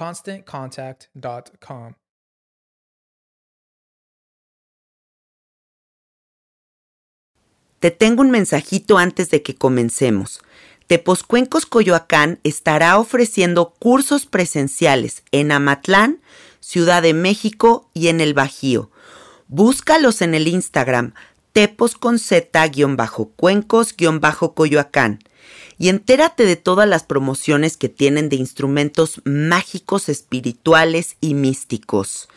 ConstantContact.com. Te tengo un mensajito antes de que comencemos. Tepozcuencos Coyoacán estará ofreciendo cursos presenciales en Amatlán, Ciudad de México y en el Bajío. Búscalos en el Instagram tepos con z-cuencos-coyoacán y entérate de todas las promociones que tienen de instrumentos mágicos, espirituales y místicos.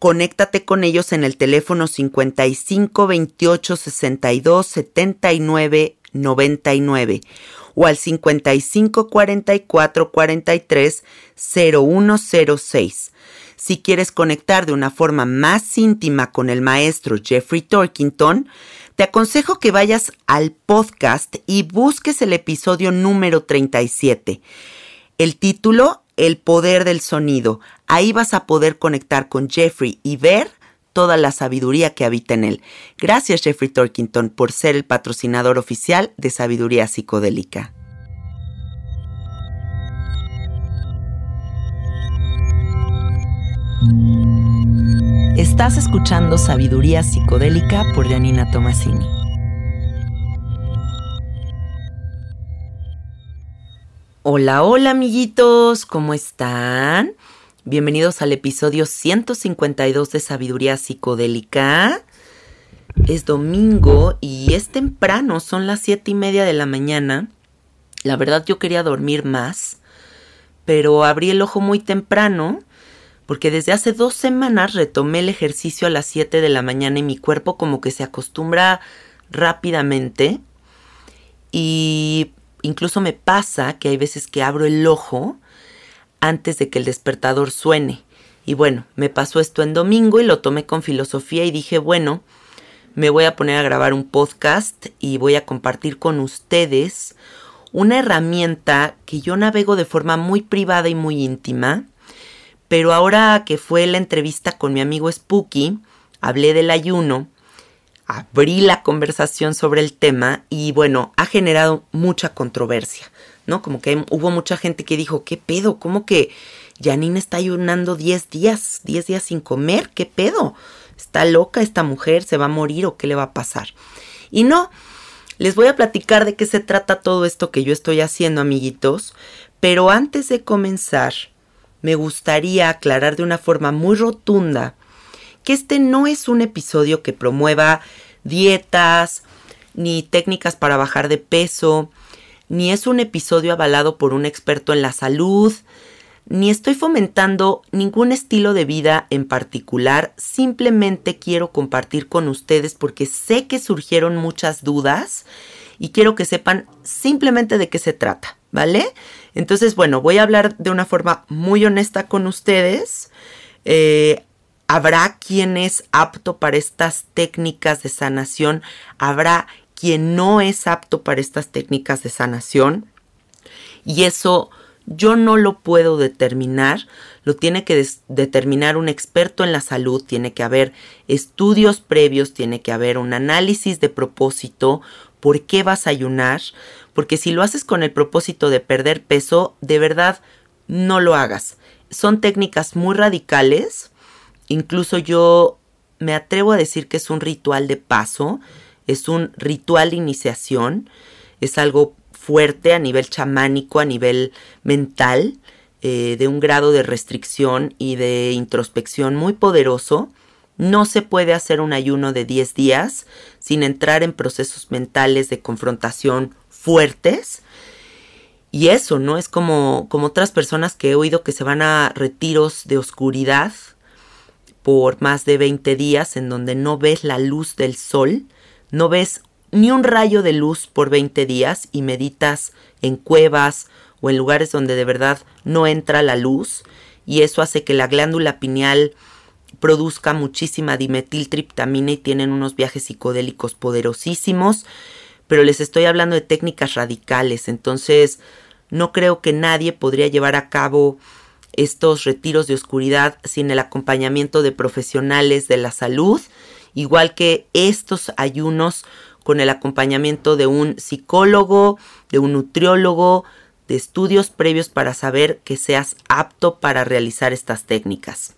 Conéctate con ellos en el teléfono 55 28 62 79 99 o al 55 44 43 0106 si quieres conectar de una forma más íntima con el maestro Jeffrey Torkington, te aconsejo que vayas al podcast y busques el episodio número 37. El título, El poder del sonido. Ahí vas a poder conectar con Jeffrey y ver toda la sabiduría que habita en él. Gracias Jeffrey Torkington por ser el patrocinador oficial de Sabiduría Psicodélica. Estás escuchando Sabiduría Psicodélica por Janina Tomasini. Hola, hola amiguitos, ¿cómo están? Bienvenidos al episodio 152 de Sabiduría Psicodélica. Es domingo y es temprano, son las siete y media de la mañana. La verdad yo quería dormir más, pero abrí el ojo muy temprano porque desde hace dos semanas retomé el ejercicio a las 7 de la mañana y mi cuerpo como que se acostumbra rápidamente y incluso me pasa que hay veces que abro el ojo antes de que el despertador suene. Y bueno, me pasó esto en domingo y lo tomé con filosofía y dije, bueno, me voy a poner a grabar un podcast y voy a compartir con ustedes una herramienta que yo navego de forma muy privada y muy íntima pero ahora que fue la entrevista con mi amigo Spooky, hablé del ayuno, abrí la conversación sobre el tema y bueno, ha generado mucha controversia, ¿no? Como que hubo mucha gente que dijo, ¿qué pedo? ¿Cómo que Janine está ayunando 10 días, 10 días sin comer? ¿Qué pedo? ¿Está loca esta mujer? ¿Se va a morir o qué le va a pasar? Y no, les voy a platicar de qué se trata todo esto que yo estoy haciendo, amiguitos, pero antes de comenzar, me gustaría aclarar de una forma muy rotunda que este no es un episodio que promueva dietas ni técnicas para bajar de peso, ni es un episodio avalado por un experto en la salud, ni estoy fomentando ningún estilo de vida en particular, simplemente quiero compartir con ustedes porque sé que surgieron muchas dudas y quiero que sepan simplemente de qué se trata, ¿vale? Entonces, bueno, voy a hablar de una forma muy honesta con ustedes. Eh, habrá quien es apto para estas técnicas de sanación, habrá quien no es apto para estas técnicas de sanación. Y eso yo no lo puedo determinar, lo tiene que determinar un experto en la salud, tiene que haber estudios previos, tiene que haber un análisis de propósito, por qué vas a ayunar, porque si lo haces con el propósito de perder peso, de verdad no lo hagas. Son técnicas muy radicales, incluso yo me atrevo a decir que es un ritual de paso, es un ritual de iniciación, es algo fuerte a nivel chamánico, a nivel mental, eh, de un grado de restricción y de introspección muy poderoso. No se puede hacer un ayuno de 10 días sin entrar en procesos mentales de confrontación fuertes. Y eso, ¿no? Es como, como otras personas que he oído que se van a retiros de oscuridad por más de 20 días en donde no ves la luz del sol, no ves ni un rayo de luz por 20 días y meditas en cuevas o en lugares donde de verdad no entra la luz y eso hace que la glándula pineal produzca muchísima dimetiltriptamina y tienen unos viajes psicodélicos poderosísimos, pero les estoy hablando de técnicas radicales, entonces no creo que nadie podría llevar a cabo estos retiros de oscuridad sin el acompañamiento de profesionales de la salud, igual que estos ayunos con el acompañamiento de un psicólogo, de un nutriólogo, de estudios previos para saber que seas apto para realizar estas técnicas.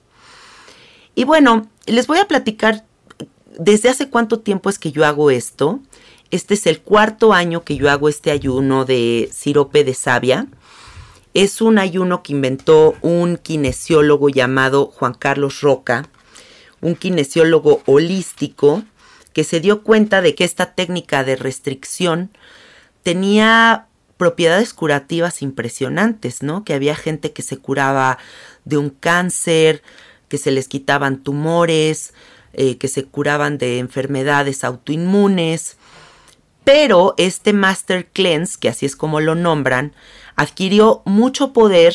Y bueno, les voy a platicar desde hace cuánto tiempo es que yo hago esto. Este es el cuarto año que yo hago este ayuno de sirope de savia. Es un ayuno que inventó un kinesiólogo llamado Juan Carlos Roca, un kinesiólogo holístico que se dio cuenta de que esta técnica de restricción tenía propiedades curativas impresionantes, ¿no? Que había gente que se curaba de un cáncer, que se les quitaban tumores, eh, que se curaban de enfermedades autoinmunes. Pero este Master Cleanse, que así es como lo nombran, adquirió mucho poder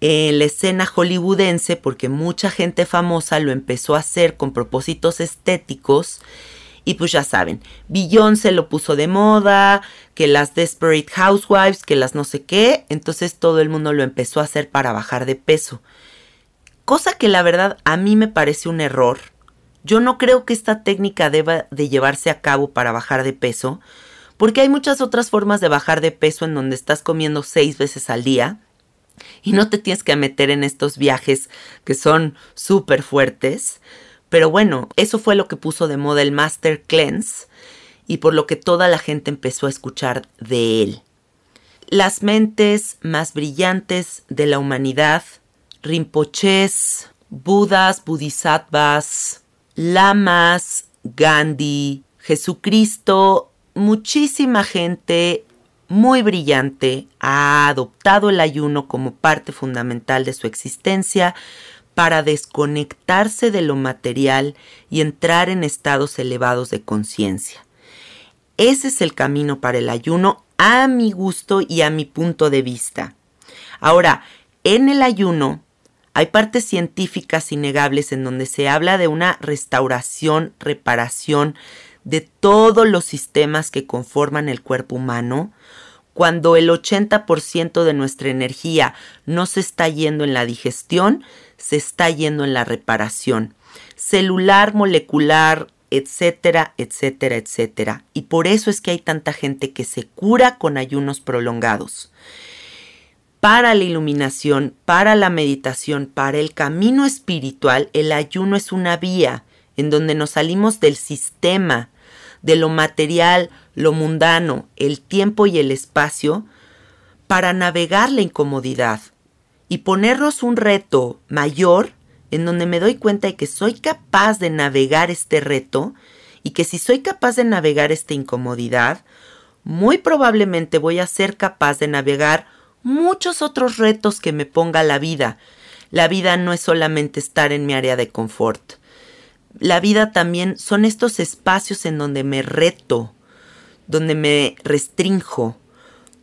en la escena hollywoodense porque mucha gente famosa lo empezó a hacer con propósitos estéticos y pues ya saben, se lo puso de moda, que las Desperate Housewives, que las no sé qué, entonces todo el mundo lo empezó a hacer para bajar de peso. Cosa que la verdad a mí me parece un error. Yo no creo que esta técnica deba de llevarse a cabo para bajar de peso, porque hay muchas otras formas de bajar de peso en donde estás comiendo seis veces al día y no te tienes que meter en estos viajes que son súper fuertes. Pero bueno, eso fue lo que puso de moda el Master Cleanse y por lo que toda la gente empezó a escuchar de él. Las mentes más brillantes de la humanidad, Rinpoches, Budas, Bodhisattvas, Lamas, Gandhi, Jesucristo, muchísima gente muy brillante ha adoptado el ayuno como parte fundamental de su existencia para desconectarse de lo material y entrar en estados elevados de conciencia. Ese es el camino para el ayuno a mi gusto y a mi punto de vista. Ahora, en el ayuno hay partes científicas innegables en donde se habla de una restauración, reparación de todos los sistemas que conforman el cuerpo humano, cuando el 80% de nuestra energía no se está yendo en la digestión, se está yendo en la reparación celular, molecular, etcétera, etcétera, etcétera. Y por eso es que hay tanta gente que se cura con ayunos prolongados. Para la iluminación, para la meditación, para el camino espiritual, el ayuno es una vía en donde nos salimos del sistema, de lo material, lo mundano, el tiempo y el espacio, para navegar la incomodidad, y ponernos un reto mayor en donde me doy cuenta de que soy capaz de navegar este reto y que si soy capaz de navegar esta incomodidad, muy probablemente voy a ser capaz de navegar muchos otros retos que me ponga la vida. La vida no es solamente estar en mi área de confort. La vida también son estos espacios en donde me reto, donde me restrinjo,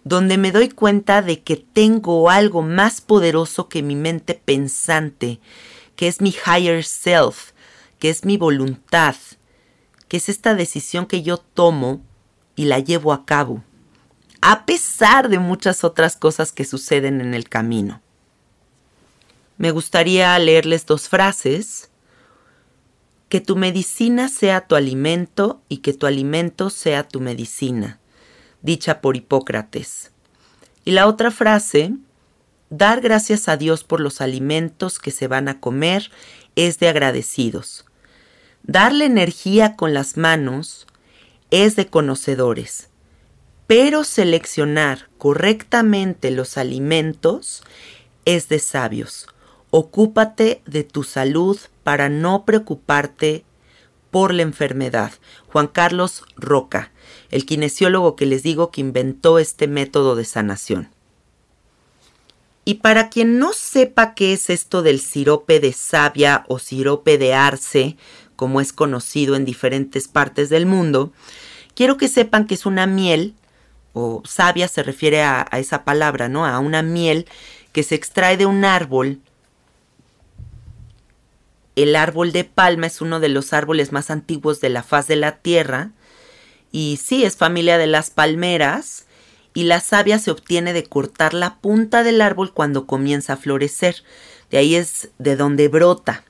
donde me doy cuenta de que tengo algo más poderoso que mi mente pensante, que es mi higher self, que es mi voluntad, que es esta decisión que yo tomo y la llevo a cabo, a pesar de muchas otras cosas que suceden en el camino. Me gustaría leerles dos frases. Que tu medicina sea tu alimento y que tu alimento sea tu medicina, dicha por Hipócrates. Y la otra frase, dar gracias a Dios por los alimentos que se van a comer es de agradecidos. Darle energía con las manos es de conocedores, pero seleccionar correctamente los alimentos es de sabios. Ocúpate de tu salud para no preocuparte por la enfermedad. Juan Carlos Roca, el kinesiólogo que les digo que inventó este método de sanación. Y para quien no sepa qué es esto del sirope de savia o sirope de arce, como es conocido en diferentes partes del mundo, quiero que sepan que es una miel, o savia se refiere a, esa palabra, ¿no? A una miel que se extrae de un árbol. El árbol de palma es uno de los árboles más antiguos de la faz de la tierra. Y sí, es familia de las palmeras. Y la savia se obtiene de cortar la punta del árbol cuando comienza a florecer. De ahí es de donde brota.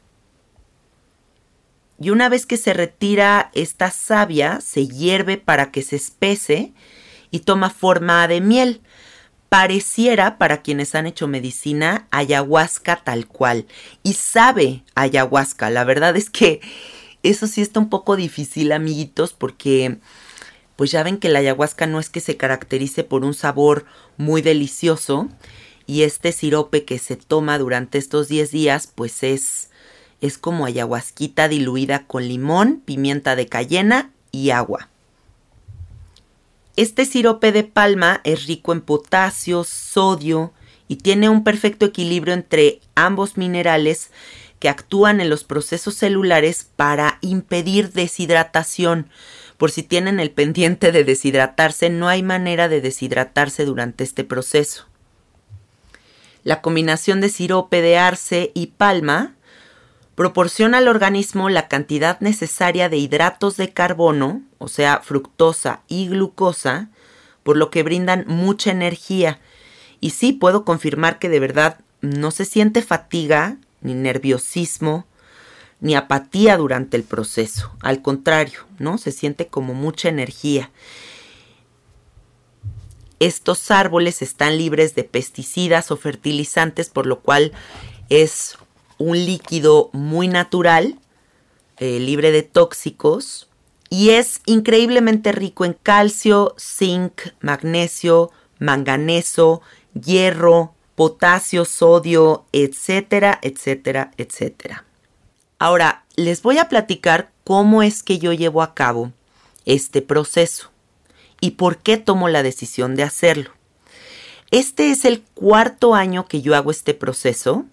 Y una vez que se retira esta savia, se hierve para que se espese y toma forma de miel. Pareciera, para quienes han hecho medicina, ayahuasca tal cual. Y sabe ayahuasca. La verdad es que eso sí está un poco difícil, amiguitos, porque pues ya ven que la ayahuasca no es que se caracterice por un sabor muy delicioso. Y este sirope que se toma durante estos 10 días, pues es es como ayahuasquita diluida con limón, pimienta de cayena y agua. Este sirope de palma es rico en potasio, sodio y tiene un perfecto equilibrio entre ambos minerales que actúan en los procesos celulares para impedir deshidratación. Por si tienen el pendiente de deshidratarse, no hay manera de deshidratarse durante este proceso. La combinación de sirope de arce y palma proporciona al organismo la cantidad necesaria de hidratos de carbono, o sea, fructosa y glucosa, por lo que brindan mucha energía. Y sí puedo confirmar que de verdad no se siente fatiga, ni nerviosismo, ni apatía durante el proceso. Al contrario, ¿no? Se siente como mucha energía. Estos árboles están libres de pesticidas o fertilizantes, por lo cual es un líquido muy natural, eh, libre de tóxicos, y es increíblemente rico en calcio, zinc, magnesio, manganeso, hierro, potasio, sodio, etcétera, etcétera, etcétera. Ahora, les voy a platicar cómo es que yo llevo a cabo este proceso y por qué tomo la decisión de hacerlo. Este es el cuarto año que yo hago este proceso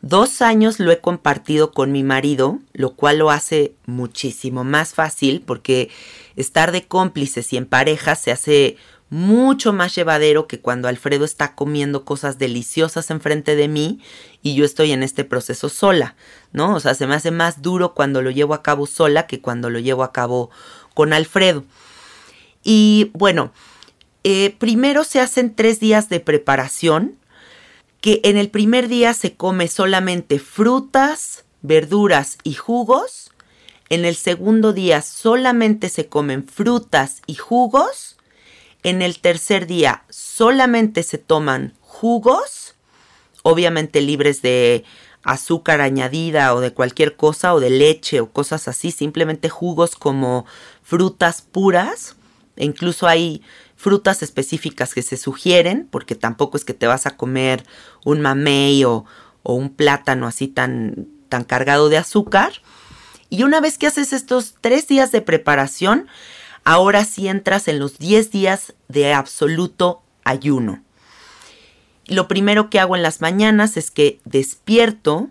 Dos años lo he compartido con mi marido, lo cual lo hace muchísimo más fácil porque estar de cómplices y en pareja se hace mucho más llevadero que cuando Alfredo está comiendo cosas deliciosas enfrente de mí y yo estoy en este proceso sola, ¿no? O sea, se me hace más duro cuando lo llevo a cabo sola que cuando lo llevo a cabo con Alfredo. Y bueno, eh, primero se hacen tres días de preparación que en el primer día se come solamente frutas, verduras y jugos, en el segundo día solamente se comen frutas y jugos, en el tercer día solamente se toman jugos, obviamente libres de azúcar añadida o de cualquier cosa o de leche o cosas así, simplemente jugos como frutas puras, e incluso hay frutas específicas que se sugieren, porque tampoco es que te vas a comer un mamey o, un plátano así tan, tan cargado de azúcar. Y una vez que haces estos tres días de preparación, ahora sí entras en los 10 días de absoluto ayuno. Lo primero que hago en las mañanas es que despierto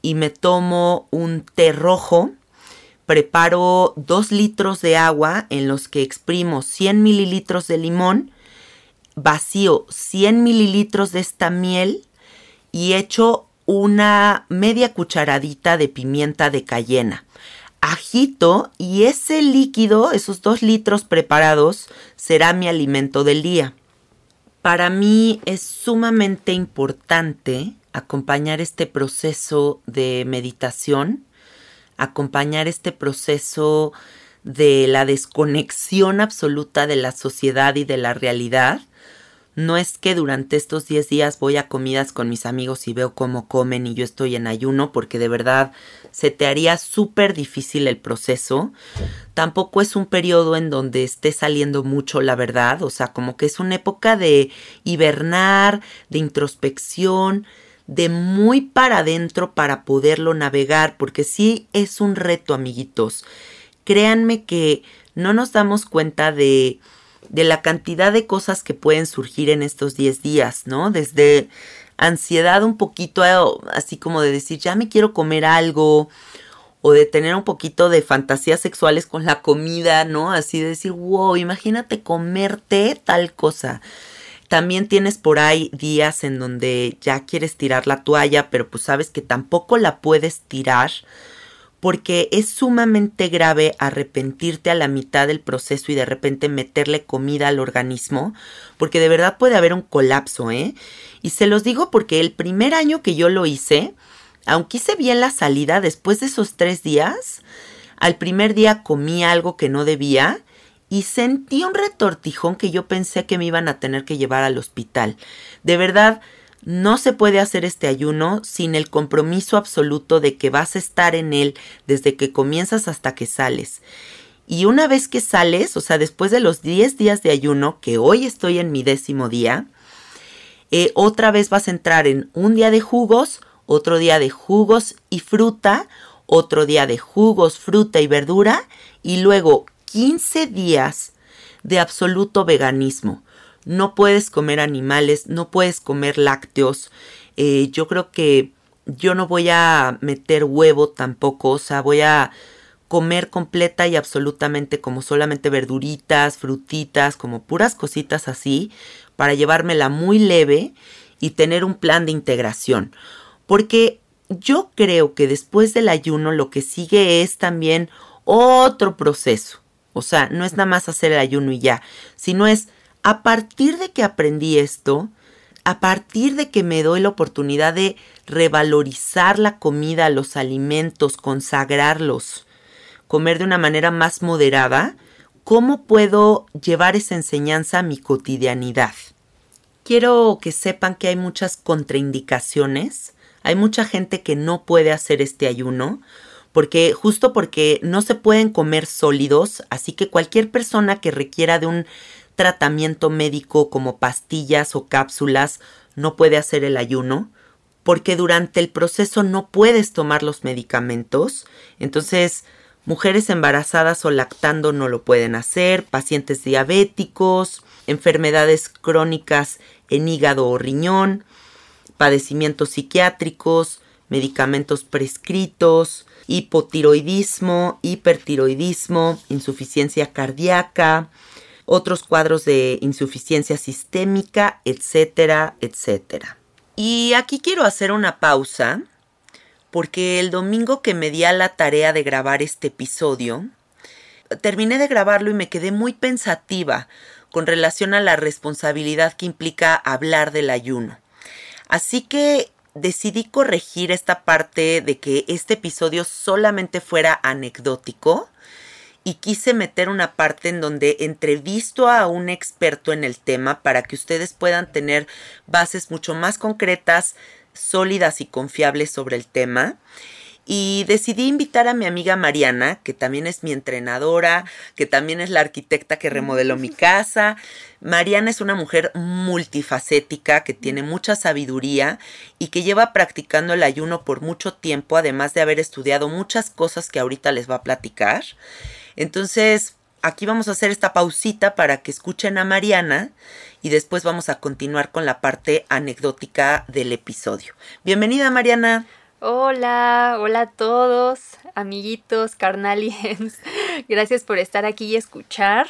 y me tomo un té rojo. Preparo 2 litros de agua en los que exprimo 100 mililitros de limón, vacío 100 mililitros de esta miel y echo una media cucharadita de pimienta de cayena. Agito y ese líquido, esos dos litros preparados, será mi alimento del día. Para mí es sumamente importante acompañar este proceso de meditación, acompañar este proceso de la desconexión absoluta de la sociedad y de la realidad no es que durante estos 10 días voy a comidas con mis amigos y veo cómo comen y yo estoy en ayuno porque de verdad se te haría súper difícil el proceso. Tampoco es un periodo en donde esté saliendo mucho la verdad, o sea, como que es una época de hibernar, de introspección, de muy para adentro para poderlo navegar, porque sí es un reto, amiguitos. Créanme que no nos damos cuenta de de la cantidad de cosas que pueden surgir en estos 10 días, ¿no? Desde ansiedad un poquito, así como de decir, ya me quiero comer algo, o de tener un poquito de fantasías sexuales con la comida, ¿no? Así de decir, wow, imagínate comerte tal cosa. También tienes por ahí días en donde ya quieres tirar la toalla, pero pues sabes que tampoco la puedes tirar porque es sumamente grave arrepentirte a la mitad del proceso y de repente meterle comida al organismo, porque de verdad puede haber un colapso, ¿eh? Y se los digo porque el primer año que yo lo hice, aunque hice bien la salida, después de esos tres días, al primer día comí algo que no debía y sentí un retortijón que yo pensé que me iban a tener que llevar al hospital. De verdad, no se puede hacer este ayuno sin el compromiso absoluto de que vas a estar en él desde que comienzas hasta que sales. Y una vez que sales, o sea, después de los 10 días de ayuno, que hoy estoy en mi décimo día, eh, otra vez vas a entrar en un día de jugos, otro día de jugos y fruta, otro día de jugos, fruta y verdura, y luego 15 días de absoluto veganismo no puedes comer animales, no puedes comer lácteos. Eh, yo creo que yo no voy a meter huevo tampoco, o sea, voy a comer completa y absolutamente como solamente verduritas, frutitas, como puras cositas así, para llevármela muy leve y tener un plan de integración. Porque yo creo que después del ayuno lo que sigue es también otro proceso. O sea, no es nada más hacer el ayuno y ya, sino es a partir de que aprendí esto, a partir de que me doy la oportunidad de revalorizar la comida, los alimentos, consagrarlos, comer de una manera más moderada, ¿cómo puedo llevar esa enseñanza a mi cotidianidad? Quiero que sepan que hay muchas contraindicaciones, hay mucha gente que no puede hacer este ayuno, porque justo porque no se pueden comer sólidos, así que cualquier persona que requiera de un tratamiento médico como pastillas o cápsulas, no puede hacer el ayuno, porque durante el proceso no puedes tomar los medicamentos. Entonces, mujeres embarazadas o lactando no lo pueden hacer, pacientes diabéticos, enfermedades crónicas en hígado o riñón, padecimientos psiquiátricos, medicamentos prescritos, hipotiroidismo, hipertiroidismo, insuficiencia cardíaca, otros cuadros de insuficiencia sistémica, etcétera, etcétera. Y aquí quiero hacer una pausa porque el domingo que me di a la tarea de grabar este episodio, terminé de grabarlo y me quedé muy pensativa con relación a la responsabilidad que implica hablar del ayuno. Así que decidí corregir esta parte de que este episodio solamente fuera anecdótico y quise meter una parte en donde entrevisto a un experto en el tema para que ustedes puedan tener bases mucho más concretas, sólidas y confiables sobre el tema. Y decidí invitar a mi amiga Mariana, que también es mi entrenadora, que también es la arquitecta que remodeló mi casa. Mariana es una mujer multifacética que tiene mucha sabiduría y que lleva practicando el ayuno por mucho tiempo, además de haber estudiado muchas cosas que ahorita les va a platicar. Entonces, aquí vamos a hacer esta pausita para que escuchen a Mariana y después vamos a continuar con la parte anecdótica del episodio. Bienvenida Mariana. Hola, hola a todos, amiguitos, carnaliens. Gracias por estar aquí y escuchar.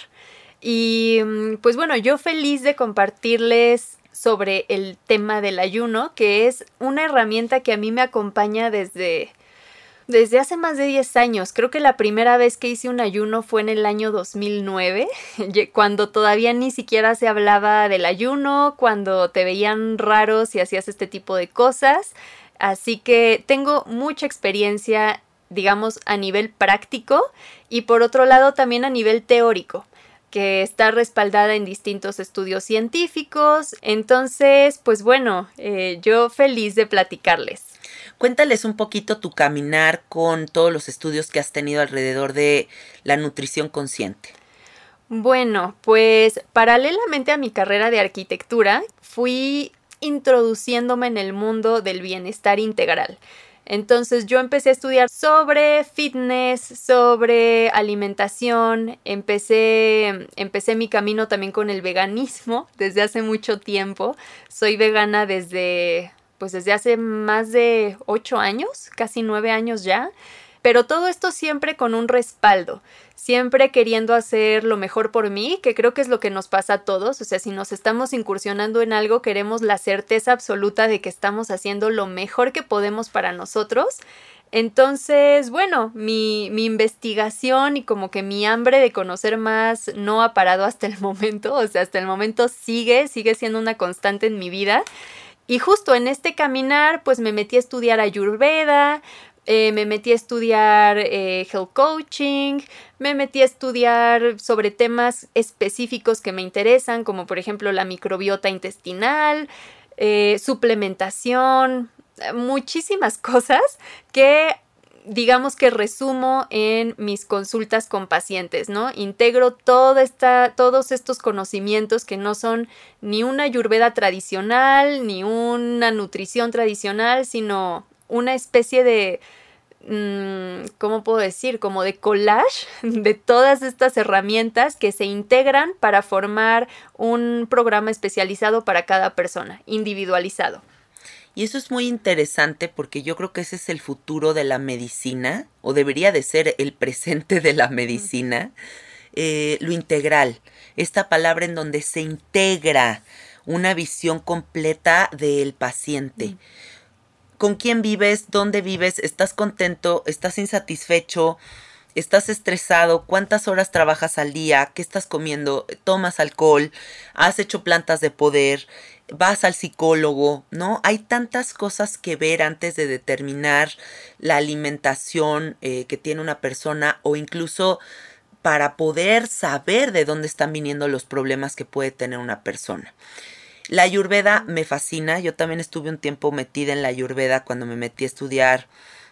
Y mm, pues bueno, yo feliz de compartirles sobre el tema del ayuno, que es una herramienta que a mí me acompaña desde desde hace más de 10 años. Creo que la primera vez que hice un ayuno fue en el año 2009, cuando todavía ni siquiera se hablaba del ayuno, cuando te veían raros y hacías este tipo de cosas. Así que tengo mucha experiencia, digamos, a nivel práctico y por otro lado también a nivel teórico que está respaldada en distintos estudios científicos. Entonces, pues bueno, eh, yo feliz de platicarles. Cuéntales un poquito tu caminar con todos los estudios que has tenido alrededor de la nutrición consciente. Bueno, pues paralelamente a mi carrera de arquitectura, fui introduciéndome en el mundo del bienestar integral. Entonces yo empecé a estudiar sobre fitness, sobre alimentación, empecé, empecé mi camino también con el veganismo desde hace mucho tiempo. Soy vegana desde pues desde hace más de ocho años, casi nueve años ya. Pero todo esto siempre con un respaldo, siempre queriendo hacer lo mejor por mí, que creo que es lo que nos pasa a todos. O sea, si nos estamos incursionando en algo, queremos la certeza absoluta de que estamos haciendo lo mejor que podemos para nosotros. Entonces, bueno, mi, investigación y como que mi hambre de conocer más no ha parado hasta el momento, o sea, hasta el momento sigue, sigue siendo una constante en mi vida. Y justo en este caminar, pues me metí a estudiar Ayurveda, eh, me metí a estudiar eh, health coaching, me metí a estudiar sobre temas específicos que me interesan, como por ejemplo la microbiota intestinal, eh, suplementación, muchísimas cosas que digamos que resumo en mis consultas con pacientes, ¿no? Integro toda esta, todos estos conocimientos que no son ni una ayurveda tradicional, ni una nutrición tradicional, sino una especie de, ¿cómo puedo decir? Como de collage de todas estas herramientas que se integran para formar un programa especializado para cada persona, individualizado. Y eso es muy interesante porque yo creo que ese es el futuro de la medicina, o debería de ser el presente de la medicina, eh, lo integral, esta palabra en donde se integra una visión completa del paciente. ¿Con quién vives? ¿Dónde vives? ¿Estás contento? ¿Estás insatisfecho? ¿Estás estresado? ¿Cuántas horas trabajas al día? ¿Qué estás comiendo? ¿Tomas alcohol? ¿Has hecho plantas de poder? vas al psicólogo, ¿no? Hay tantas cosas que ver antes de determinar la alimentación eh, que tiene una persona o incluso para poder saber de dónde están viniendo los problemas que puede tener una persona. La ayurveda me fascina, yo también estuve un tiempo metida en la ayurveda cuando me metí a estudiar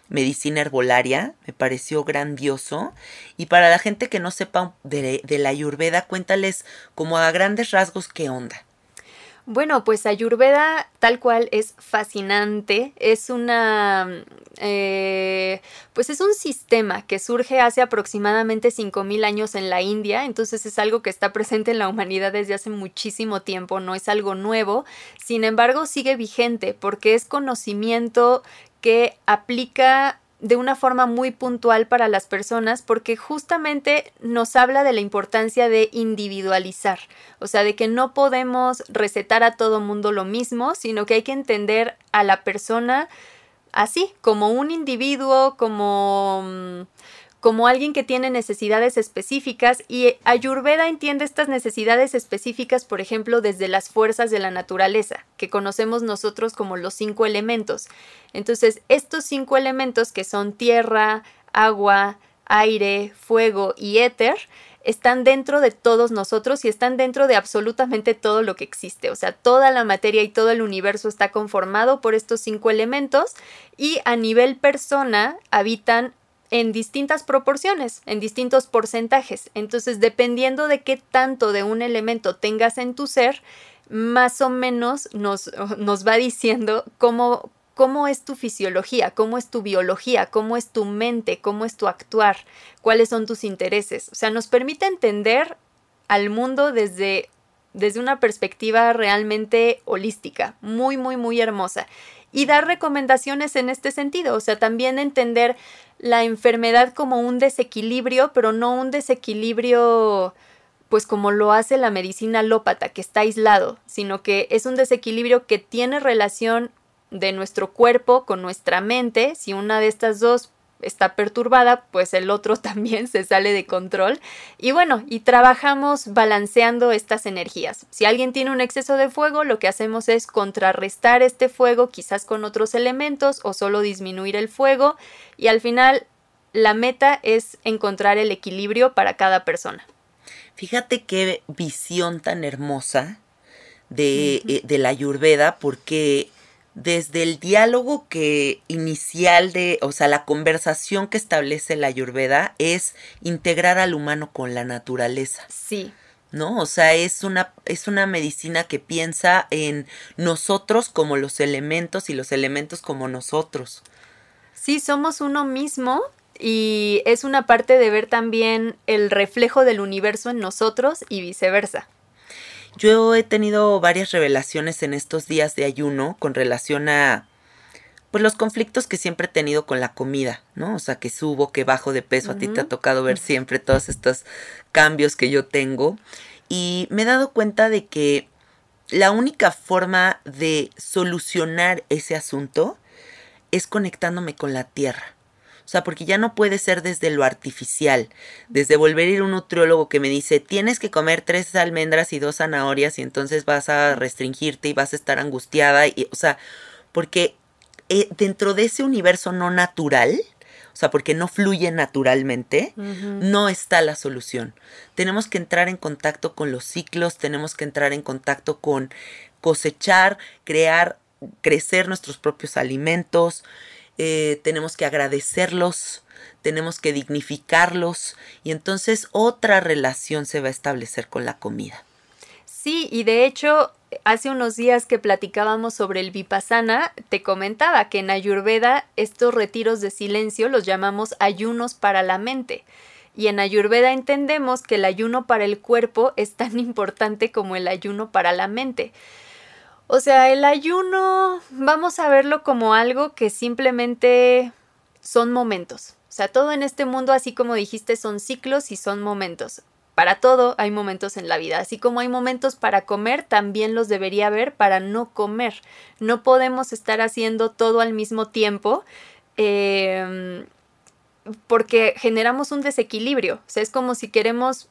medicina herbolaria, me pareció grandioso. Y para la gente que no sepa de, la ayurveda, cuéntales como a grandes rasgos qué onda. Bueno, pues Ayurveda tal cual es fascinante, es una, eh, pues es un sistema que surge hace aproximadamente 5.000 años en la India, entonces es algo que está presente en la humanidad desde hace muchísimo tiempo, no es algo nuevo, sin embargo sigue vigente porque es conocimiento que aplica de una forma muy puntual para las personas porque justamente nos habla de la importancia de individualizar, o sea, de que no podemos recetar a todo mundo lo mismo, sino que hay que entender a la persona así, como un individuo, como mm, como alguien que tiene necesidades específicas y Ayurveda entiende estas necesidades específicas, por ejemplo, desde las fuerzas de la naturaleza, que conocemos nosotros como los cinco elementos. Entonces, estos cinco elementos que son tierra, agua, aire, fuego y éter, están dentro de todos nosotros y están dentro de absolutamente todo lo que existe. O sea, toda la materia y todo el universo está conformado por estos cinco elementos y a nivel persona habitan en distintas proporciones, en distintos porcentajes. Entonces, dependiendo de qué tanto de un elemento tengas en tu ser, más o menos nos, nos va diciendo cómo, cómo es tu fisiología, cómo es tu biología, cómo es tu mente, cómo es tu actuar, cuáles son tus intereses. O sea, nos permite entender al mundo desde, desde una perspectiva realmente holística, muy, muy, muy hermosa. Y dar recomendaciones en este sentido, o sea, también entender la enfermedad como un desequilibrio, pero no un desequilibrio pues como lo hace la medicina alópata, que está aislado, sino que es un desequilibrio que tiene relación de nuestro cuerpo con nuestra mente. Si una de estas dos está perturbada, pues el otro también se sale de control. Y bueno, y trabajamos balanceando estas energías. Si alguien tiene un exceso de fuego, lo que hacemos es contrarrestar este fuego quizás con otros elementos o solo disminuir el fuego. Y al final, la meta es encontrar el equilibrio para cada persona. Fíjate qué visión tan hermosa de, eh, de la Ayurveda, porque desde el diálogo que inicial de, o sea, la conversación que establece la Ayurveda es integrar al humano con la naturaleza. Sí. ¿No? O sea, es una, es una medicina que piensa en nosotros como los elementos y los elementos como nosotros. Sí, somos uno mismo y es una parte de ver también el reflejo del universo en nosotros y viceversa. Yo he tenido varias revelaciones en estos días de ayuno con relación a pues los conflictos que siempre he tenido con la comida, ¿no? O sea, que subo, que bajo de peso, a ti te ha tocado ver siempre todos estos cambios que yo tengo y me he dado cuenta de que la única forma de solucionar ese asunto es conectándome con la tierra. O sea, porque ya no puede ser desde lo artificial, desde volver a ir a un nutriólogo que me dice, tienes que comer tres almendras y dos zanahorias y entonces vas a restringirte y vas a estar angustiada. Y, o sea, porque eh, dentro de ese universo no natural, o sea, porque no fluye naturalmente, no está la solución. Tenemos que entrar en contacto con los ciclos, tenemos que entrar en contacto con cosechar, crear, crecer nuestros propios alimentos, eh, tenemos que agradecerlos, tenemos que dignificarlos y entonces otra relación se va a establecer con la comida. Sí, y de hecho, hace unos días que platicábamos sobre el vipassana, te comentaba que en Ayurveda estos retiros de silencio los llamamos ayunos para la mente. Y en Ayurveda entendemos que el ayuno para el cuerpo es tan importante como el ayuno para la mente. O sea, el ayuno vamos a verlo como algo que simplemente son momentos. O sea, todo en este mundo, así como dijiste, son ciclos y son momentos. Para todo hay momentos en la vida. Así como hay momentos para comer, también los debería haber para no comer. No podemos estar haciendo todo al mismo tiempo. Em, porque generamos un desequilibrio. O sea, es como si queremos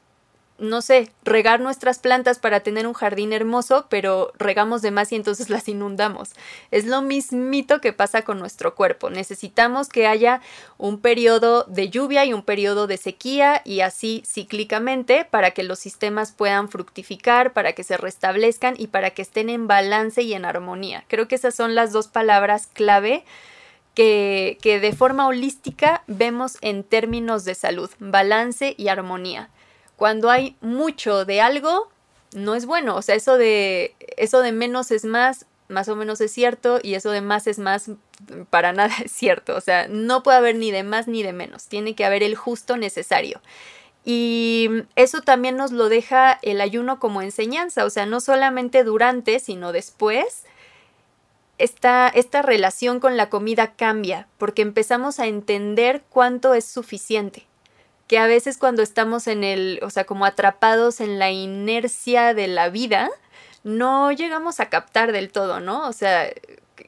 no sé, regar nuestras plantas para tener un jardín hermoso, pero regamos de más y entonces las inundamos. Es lo mismito que pasa con nuestro cuerpo. Necesitamos que haya un periodo de lluvia y un periodo de sequía y así cíclicamente para que los sistemas puedan fructificar, para que se restablezcan y para que estén en balance y en armonía. Creo que esas son las dos palabras clave. Que, que de forma holística vemos en términos de salud, balance y armonía cuando hay mucho de algo, no es bueno. O sea, eso de, eso de menos es más, más o menos es cierto, y eso de más es más, para nada es cierto. O sea, no puede haber ni de más ni de menos. Tiene que haber el justo necesario. Y eso también nos lo deja el ayuno como enseñanza, o sea, no solamente durante, sino después. Esta, esta relación con la comida cambia porque empezamos a entender cuánto es suficiente que a veces cuando estamos en el, o sea, como atrapados en la inercia de la vida, no llegamos a captar del todo, ¿no? O sea,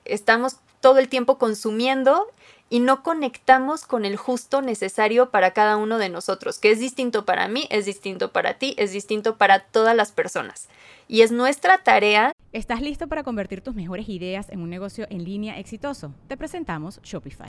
estamos todo el tiempo consumiendo y no conectamos con el justo necesario para cada uno de nosotros, que es distinto para mí, es distinto para ti, es distinto para todas las personas. Y es nuestra tarea. ¿Estás listo para convertir tus mejores ideas en un negocio en línea exitoso? Te presentamos Shopify.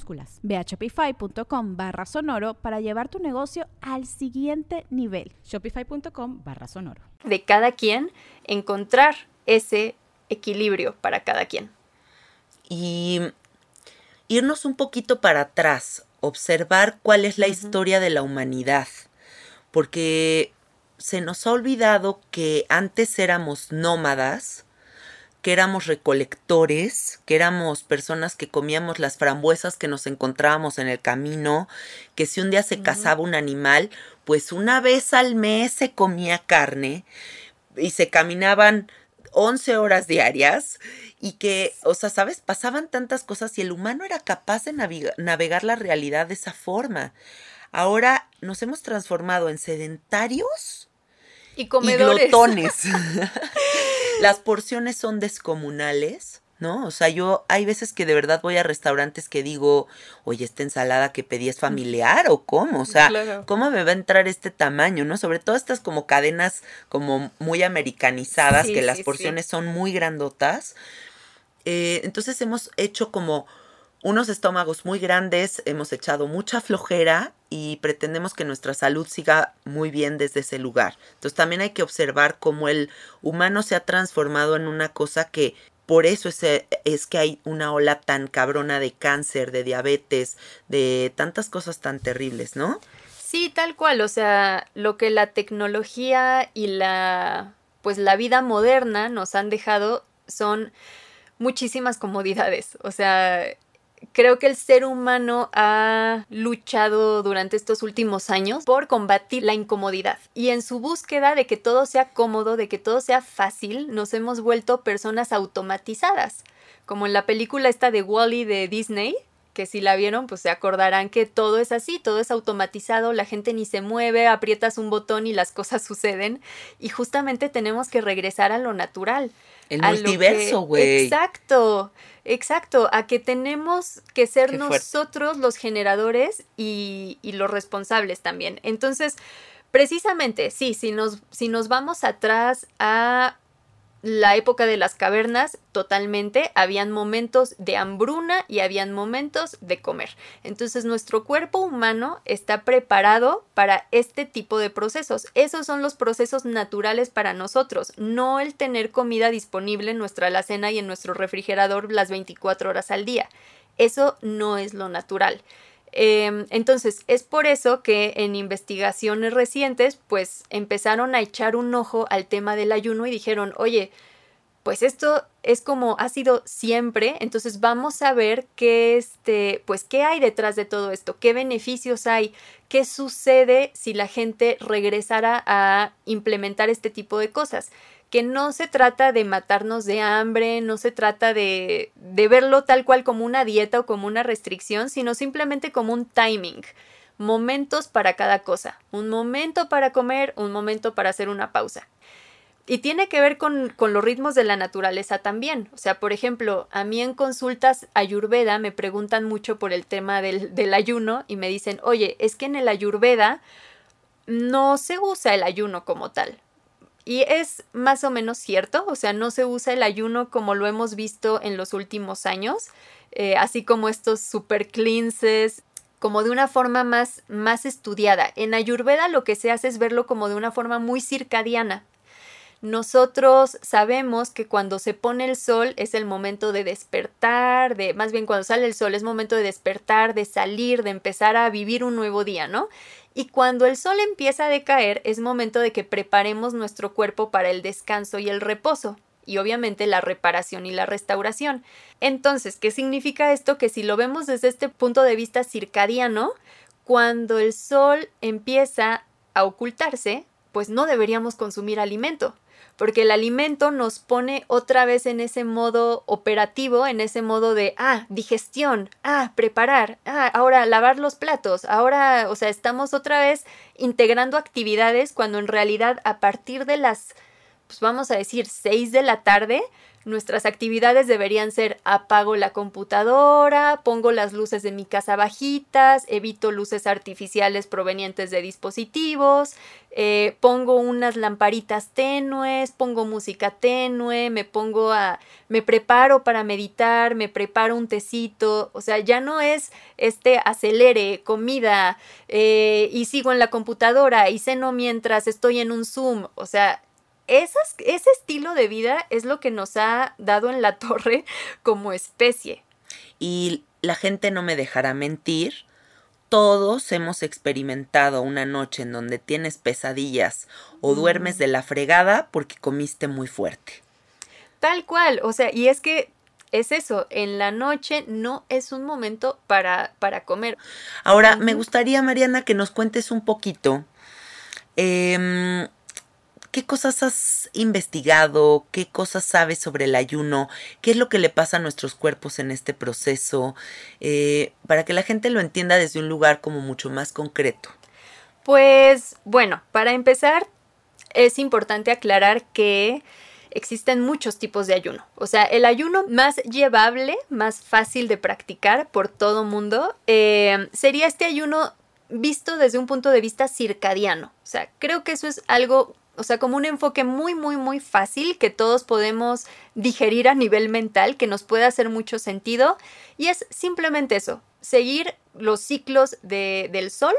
Ve a shopify.com barra sonoro para llevar tu negocio al siguiente nivel. Shopify.com barra sonoro. De cada quien, encontrar ese equilibrio para cada quien. Y irnos un poquito para atrás, observar cuál es la historia de la humanidad, porque se nos ha olvidado que antes éramos nómadas, que éramos recolectores, que éramos personas que comíamos las frambuesas que nos encontrábamos en el camino, que si un día se cazaba un animal, pues una vez al mes se comía carne y se caminaban 11 horas diarias y que, o sea, ¿sabes? Pasaban tantas cosas y el humano era capaz de navegar la realidad de esa forma. Ahora nos hemos transformado en sedentarios y comedores. glotones. Las porciones son descomunales. ¿no? O sea, yo hay veces que de verdad voy a restaurantes que digo, oye, esta ensalada que pedí es familiar o cómo, o sea, ¿cómo me va a entrar este tamaño, no? Sobre todo estas como cadenas como muy americanizadas, que las porciones son muy grandotas. Eh, entonces hemos hecho como unos estómagos muy grandes, hemos echado mucha flojera y pretendemos que nuestra salud siga muy bien desde ese lugar. Entonces también hay que observar cómo el humano se ha transformado en una cosa que por eso es, es que hay una ola tan cabrona de cáncer, de diabetes, de tantas cosas tan terribles, ¿no? Sí, tal cual, o sea, lo que la tecnología y la pues la vida moderna nos han dejado son muchísimas comodidades, o sea, creo que el ser humano ha luchado durante estos últimos años por combatir la incomodidad. Y en su búsqueda de que todo sea cómodo, de que todo sea fácil, nos hemos vuelto personas automatizadas. Como en la película esta de Wally de Disney, que si la vieron, pues se acordarán que todo es así, todo es automatizado, la gente ni se mueve, aprietas un botón y las cosas suceden. Y justamente tenemos que regresar a lo natural. El multiverso, güey. Exacto, exacto, a que tenemos que ser nosotros los generadores y, y los responsables también. Entonces, precisamente, sí, si nos, si nos vamos atrás a la época de las cavernas totalmente, habían momentos de hambruna y habían momentos de comer. Entonces nuestro cuerpo humano está preparado para este tipo de procesos. Esos son los procesos naturales para nosotros, no el tener comida disponible en nuestra alacena y en nuestro refrigerador las 24 horas al día. Eso no es lo natural. Em, entonces, es por eso que en investigaciones recientes, pues empezaron a echar un ojo al tema del ayuno y dijeron, oye, pues esto es como ha sido siempre, entonces vamos a ver qué este, pues qué hay detrás de todo esto, qué beneficios hay, qué sucede si la gente regresara a implementar este tipo de cosas que no se trata de matarnos de hambre, no se trata de, de verlo tal cual como una dieta o como una restricción, sino simplemente como un timing momentos para cada cosa. Un momento para comer, un momento para hacer una pausa. Y tiene que ver con, con, los ritmos de la naturaleza también. O sea, por ejemplo, a mí en consultas ayurveda me preguntan mucho por el tema del, del ayuno y me dicen, oye, es que en el ayurveda no se usa el ayuno como tal. Y es más o menos cierto, o sea, no se usa el ayuno como lo hemos visto en los últimos años, eh, así como estos super cleanses, como de una forma más, más estudiada. En Ayurveda lo que se hace es verlo como de una forma muy circadiana. Nosotros sabemos que cuando se pone el sol es el momento de despertar, de más bien cuando sale el sol es momento de despertar, de salir, de empezar a vivir un nuevo día, ¿no? Y cuando el sol empieza a decaer es momento de que preparemos nuestro cuerpo para el descanso y el reposo y obviamente la reparación y la restauración. Entonces, ¿qué significa esto? Que si lo vemos desde este punto de vista circadiano, cuando el sol empieza a ocultarse, pues no deberíamos consumir alimento, porque el alimento nos pone otra vez en ese modo operativo, en ese modo de, ah, digestión, ah, preparar, ah, ahora lavar los platos, ahora, o sea, estamos otra vez integrando actividades cuando en realidad a partir de las, pues vamos a decir, 6 de la tarde, Nuestras actividades deberían ser apago la computadora, pongo las luces de mi casa bajitas, evito luces artificiales provenientes de dispositivos, eh, pongo unas lamparitas tenues, pongo música tenue, me pongo a, me preparo para meditar, me preparo un tecito, o sea, ya no es este acelere, comida, eh, y sigo en la computadora y ceno mientras estoy en un Zoom, o sea, ese estilo de vida es lo que nos ha dado en la torre como especie. Y la gente no me dejará mentir. Todos hemos experimentado una noche en donde tienes pesadillas o duermes de la fregada porque comiste muy fuerte. Tal cual, o sea, y es que es eso, en la noche no es un momento para, para comer. Ahora, me gustaría, Mariana, que nos cuentes un poquito. Eh, ¿Qué cosas has investigado? ¿Qué cosas sabes sobre el ayuno? ¿Qué es lo que le pasa a nuestros cuerpos en este proceso? Eh, para que la gente lo entienda desde un lugar como mucho más concreto. Pues bueno, para empezar, es importante aclarar que existen muchos tipos de ayuno. O sea, el ayuno más llevable, más fácil de practicar por todo mundo, eh, sería este ayuno visto desde un punto de vista circadiano. O sea, creo que eso es algo o sea, como un enfoque muy, muy, muy fácil que todos podemos digerir a nivel mental, que nos puede hacer mucho sentido. Y es simplemente eso, seguir los ciclos del sol.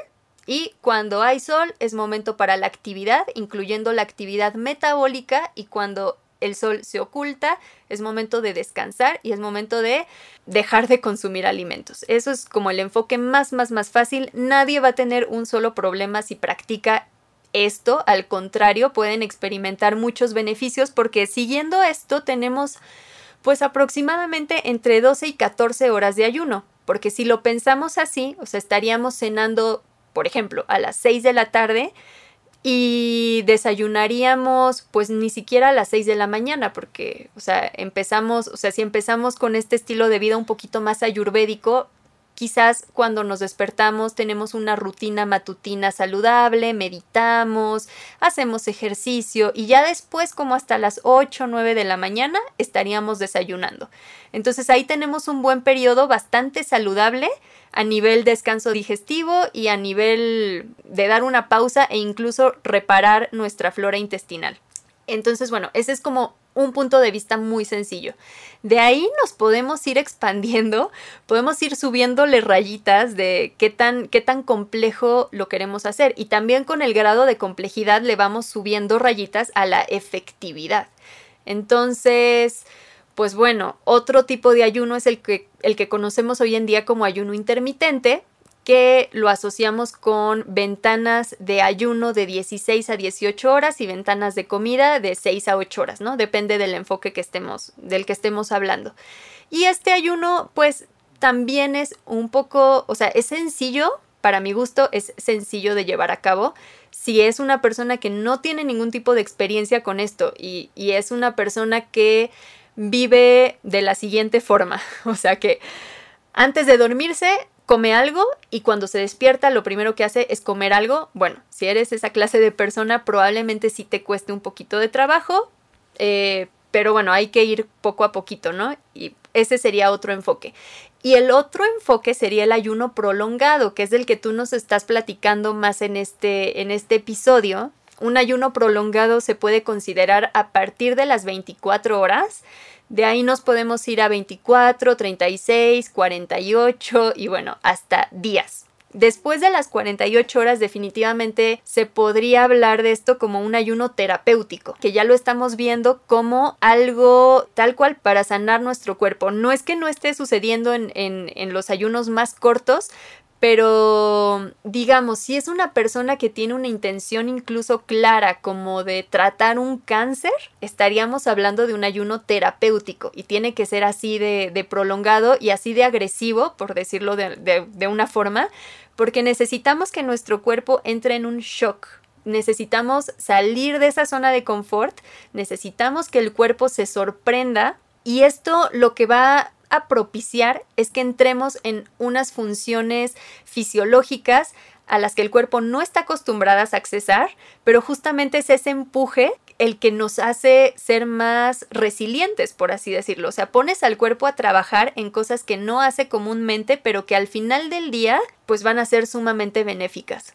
Y cuando hay sol es momento para la actividad, incluyendo la actividad metabólica. Y cuando el sol se oculta, es momento de descansar y es momento de dejar de consumir alimentos. Eso es como el enfoque más, más, más fácil. Nadie va a tener un solo problema si practica esto, al contrario, pueden experimentar muchos beneficios porque siguiendo esto tenemos pues aproximadamente entre 12 y 14 horas de ayuno, porque si lo pensamos así, o sea, estaríamos cenando, por ejemplo, a las 6 de la tarde y desayunaríamos pues ni siquiera a las 6 de la mañana, porque, o sea, empezamos, o sea, si empezamos con este estilo de vida un poquito más ayurvédico, Quizás cuando nos despertamos tenemos una rutina matutina saludable, meditamos, hacemos ejercicio y ya después como hasta las 8 o 9 de la mañana estaríamos desayunando. Entonces ahí tenemos un buen periodo bastante saludable a nivel descanso digestivo y a nivel de dar una pausa e incluso reparar nuestra flora intestinal. Entonces, bueno, ese es como un punto de vista muy sencillo. De ahí nos podemos ir expandiendo, podemos ir subiéndole rayitas de qué tan, qué tan complejo lo queremos hacer. Y también con el grado de complejidad le vamos subiendo rayitas a la efectividad. Entonces, pues bueno, otro tipo de ayuno es el que, el que conocemos hoy en día como ayuno intermitente, que lo asociamos con ventanas de ayuno de 16 a 18 horas y ventanas de comida de 6 a 8 horas, ¿no? Depende del enfoque que estemos, del que estemos hablando. Y este ayuno, pues, también es un poco, o sea, es sencillo, para mi gusto, es sencillo de llevar a cabo. Si es una persona que no tiene ningún tipo de experiencia con esto y, y es una persona que vive de la siguiente forma, o sea que antes de dormirse come algo y cuando se despierta lo primero que hace es comer algo. Bueno, si eres esa clase de persona probablemente sí te cueste un poquito de trabajo, eh, pero bueno, hay que ir poco a poquito, ¿no? Y ese sería otro enfoque. Y el otro enfoque sería el ayuno prolongado, que es del que tú nos estás platicando más en este, en este episodio. Un ayuno prolongado se puede considerar a partir de las 24 horas de ahí nos podemos ir a 24, 36, 48 y bueno, hasta días. Después de las 48 horas definitivamente se podría hablar de esto como un ayuno terapéutico, que ya lo estamos viendo como algo tal cual para sanar nuestro cuerpo. No es que no esté sucediendo en, en los ayunos más cortos, pero digamos, si es una persona que tiene una intención incluso clara como de tratar un cáncer, estaríamos hablando de un ayuno terapéutico y tiene que ser así de, prolongado y así de agresivo, por decirlo de, de una forma, porque necesitamos que nuestro cuerpo entre en un shock. Necesitamos salir de esa zona de confort, necesitamos que el cuerpo se sorprenda y esto lo que va a propiciar es que entremos en unas funciones fisiológicas a las que el cuerpo no está acostumbrado a accesar, pero justamente es ese empuje el que nos hace ser más resilientes, por así decirlo. O sea, pones al cuerpo a trabajar en cosas que no hace comúnmente, pero que al final del día, pues van a ser sumamente benéficas.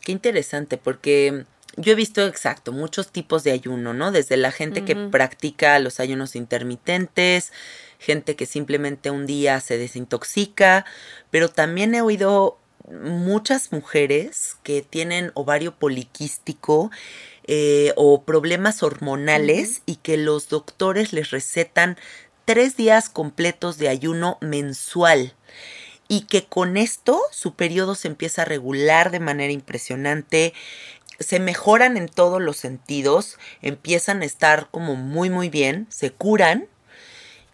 Qué interesante, porque yo he visto exacto muchos tipos de ayuno, ¿no? Desde la gente que practica los ayunos intermitentes, gente que simplemente un día se desintoxica, pero también he oído muchas mujeres que tienen ovario poliquístico eh, o problemas hormonales y que los doctores les recetan tres días completos de ayuno mensual y que con esto su periodo se empieza a regular de manera impresionante, se mejoran en todos los sentidos, empiezan a estar como muy muy bien, se curan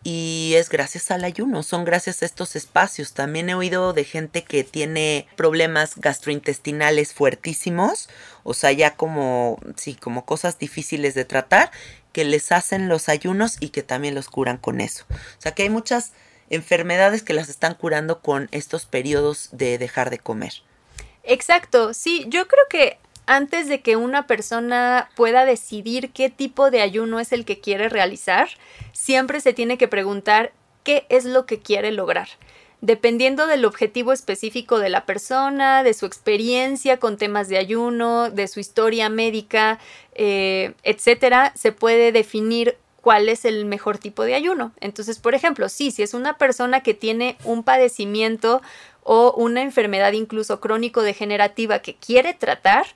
y es gracias al ayuno, son gracias a estos espacios. También he oído de gente que tiene problemas gastrointestinales fuertísimos, o sea, ya como, sí, como cosas difíciles de tratar, que les hacen los ayunos y que también los curan con eso. O sea, que hay muchas enfermedades que las están curando con estos periodos de dejar de comer. Exacto, sí, yo creo que antes de que una persona pueda decidir qué tipo de ayuno es el que quiere realizar, siempre se tiene que preguntar qué es lo que quiere lograr. Dependiendo del objetivo específico de la persona, de su experiencia con temas de ayuno, de su historia médica, eh, etcétera, se puede definir cuál es el mejor tipo de ayuno. Entonces, por ejemplo, sí, si es una persona que tiene un padecimiento o una enfermedad incluso crónico-degenerativa que quiere tratar,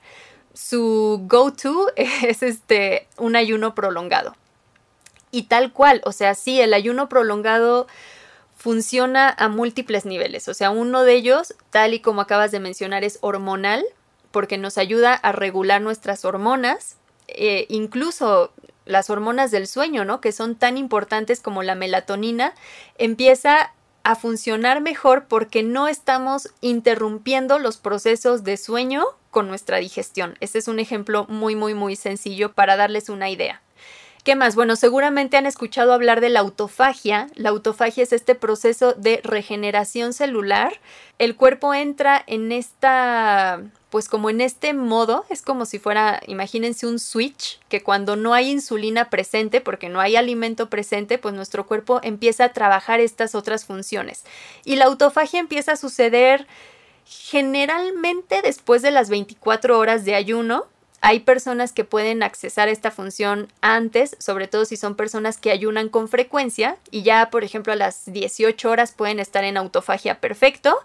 su go-to es este, un ayuno prolongado. Y tal cual, o sea, sí, el ayuno prolongado funciona a múltiples niveles. O sea, uno de ellos, tal y como acabas de mencionar, es hormonal, porque nos ayuda a regular nuestras hormonas, eh, incluso las hormonas del sueño, ¿no? Que son tan importantes como la melatonina, empieza a funcionar mejor porque no estamos interrumpiendo los procesos de sueño con nuestra digestión. Este es un ejemplo muy, muy, muy sencillo para darles una idea. ¿Qué más? Bueno, seguramente han escuchado hablar de la autofagia. La autofagia es este proceso de regeneración celular. El cuerpo entra en esta pues como en este modo, es como si fuera, imagínense un switch, que cuando no hay insulina presente, porque no hay alimento presente, pues nuestro cuerpo empieza a trabajar estas otras funciones. Y la autofagia empieza a suceder generalmente después de las 24 horas de ayuno. Hay personas que pueden accesar esta función antes, sobre todo si son personas que ayunan con frecuencia y ya, por ejemplo, a las 18 horas pueden estar en autofagia perfecto.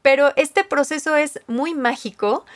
Pero este proceso es muy mágico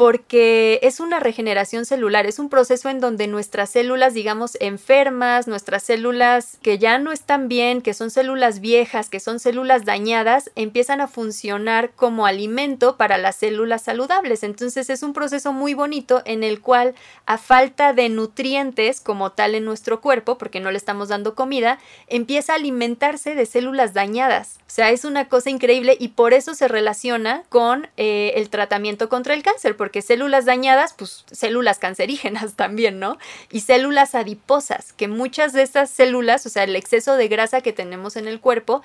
porque es una regeneración celular, es un proceso en donde nuestras células, digamos, enfermas, nuestras células que ya no están bien, que son células viejas, que son células dañadas, empiezan a funcionar como alimento para las células saludables. Entonces es un proceso muy bonito en el cual a falta de nutrientes como tal en nuestro cuerpo, porque no le estamos dando comida, empieza a alimentarse de células dañadas. O sea, es una cosa increíble y por eso se relaciona con eh, el tratamiento contra el cáncer, porque células dañadas, pues células cancerígenas también, ¿no? Y células adiposas, que muchas de estas células, o sea, el exceso de grasa que tenemos en el cuerpo,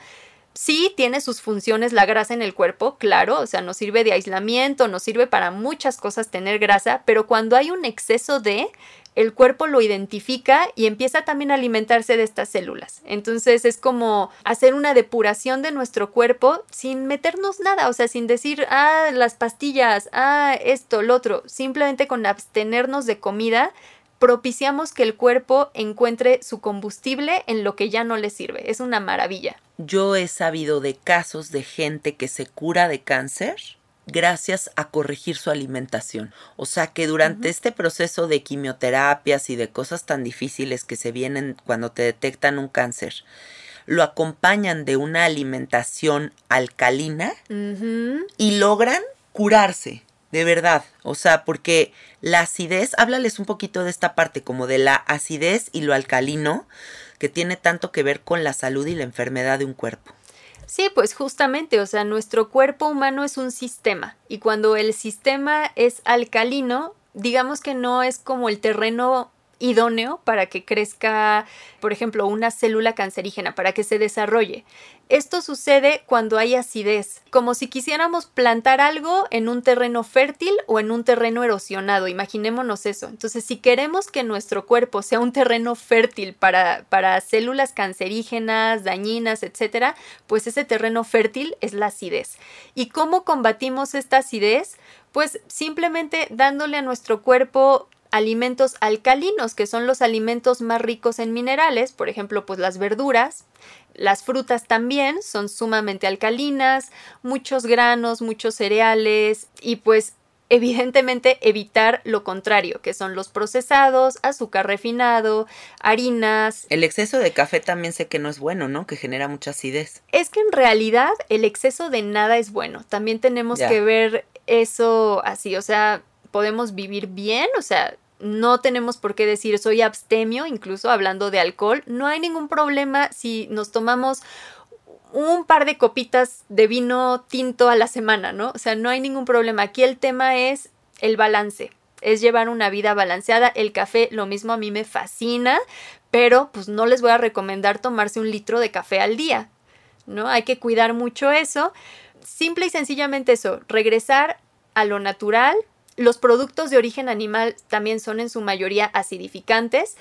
sí tiene sus funciones la grasa en el cuerpo, claro, o sea, nos sirve de aislamiento, nos sirve para muchas cosas tener grasa, pero cuando hay un exceso de, el cuerpo lo identifica y empieza también a alimentarse de estas células. Entonces es como hacer una depuración de nuestro cuerpo sin meternos nada, o sea, sin decir, ah, las pastillas, ah, esto, lo otro, simplemente con abstenernos de comida propiciamos que el cuerpo encuentre su combustible en lo que ya no le sirve. Es una maravilla. Yo he sabido de casos de gente que se cura de cáncer gracias a corregir su alimentación. O sea que durante este proceso de quimioterapias y de cosas tan difíciles que se vienen cuando te detectan un cáncer, lo acompañan de una alimentación alcalina y logran curarse, de verdad. O sea, porque la acidez, háblales un poquito de esta parte como de la acidez y lo alcalino, que tiene tanto que ver con la salud y la enfermedad de un cuerpo. Sí, pues justamente, o sea, nuestro cuerpo humano es un sistema y cuando el sistema es alcalino, digamos que no es como el terreno idóneo para que crezca, por ejemplo, una célula cancerígena, para que se desarrolle. Esto sucede cuando hay acidez, como si quisiéramos plantar algo en un terreno fértil o en un terreno erosionado, imaginémonos eso. Entonces, si queremos que nuestro cuerpo sea un terreno fértil para, para células cancerígenas, dañinas, etc., pues ese terreno fértil es la acidez. ¿Y cómo combatimos esta acidez? Pues simplemente dándole a nuestro cuerpo alimentos alcalinos, que son los alimentos más ricos en minerales, por ejemplo, pues las verduras, las frutas también son sumamente alcalinas, muchos granos, muchos cereales y pues evidentemente evitar lo contrario, que son los procesados, azúcar refinado, harinas. El exceso de café también sé que no es bueno, ¿no? Que genera mucha acidez. Es que en realidad el exceso de nada es bueno. También tenemos que ver eso así, o sea, podemos vivir bien, o sea, no tenemos por qué decir soy abstemio, incluso hablando de alcohol. No hay ningún problema si nos tomamos un par de copitas de vino tinto a la semana, ¿no? O sea, no hay ningún problema. Aquí el tema es el balance, es llevar una vida balanceada. El café, lo mismo a mí me fascina, pero pues no les voy a recomendar tomarse un litro de café al día, ¿no? Hay que cuidar mucho eso. Simple y sencillamente eso, regresar a lo natural, los productos de origen animal también son en su mayoría acidificantes,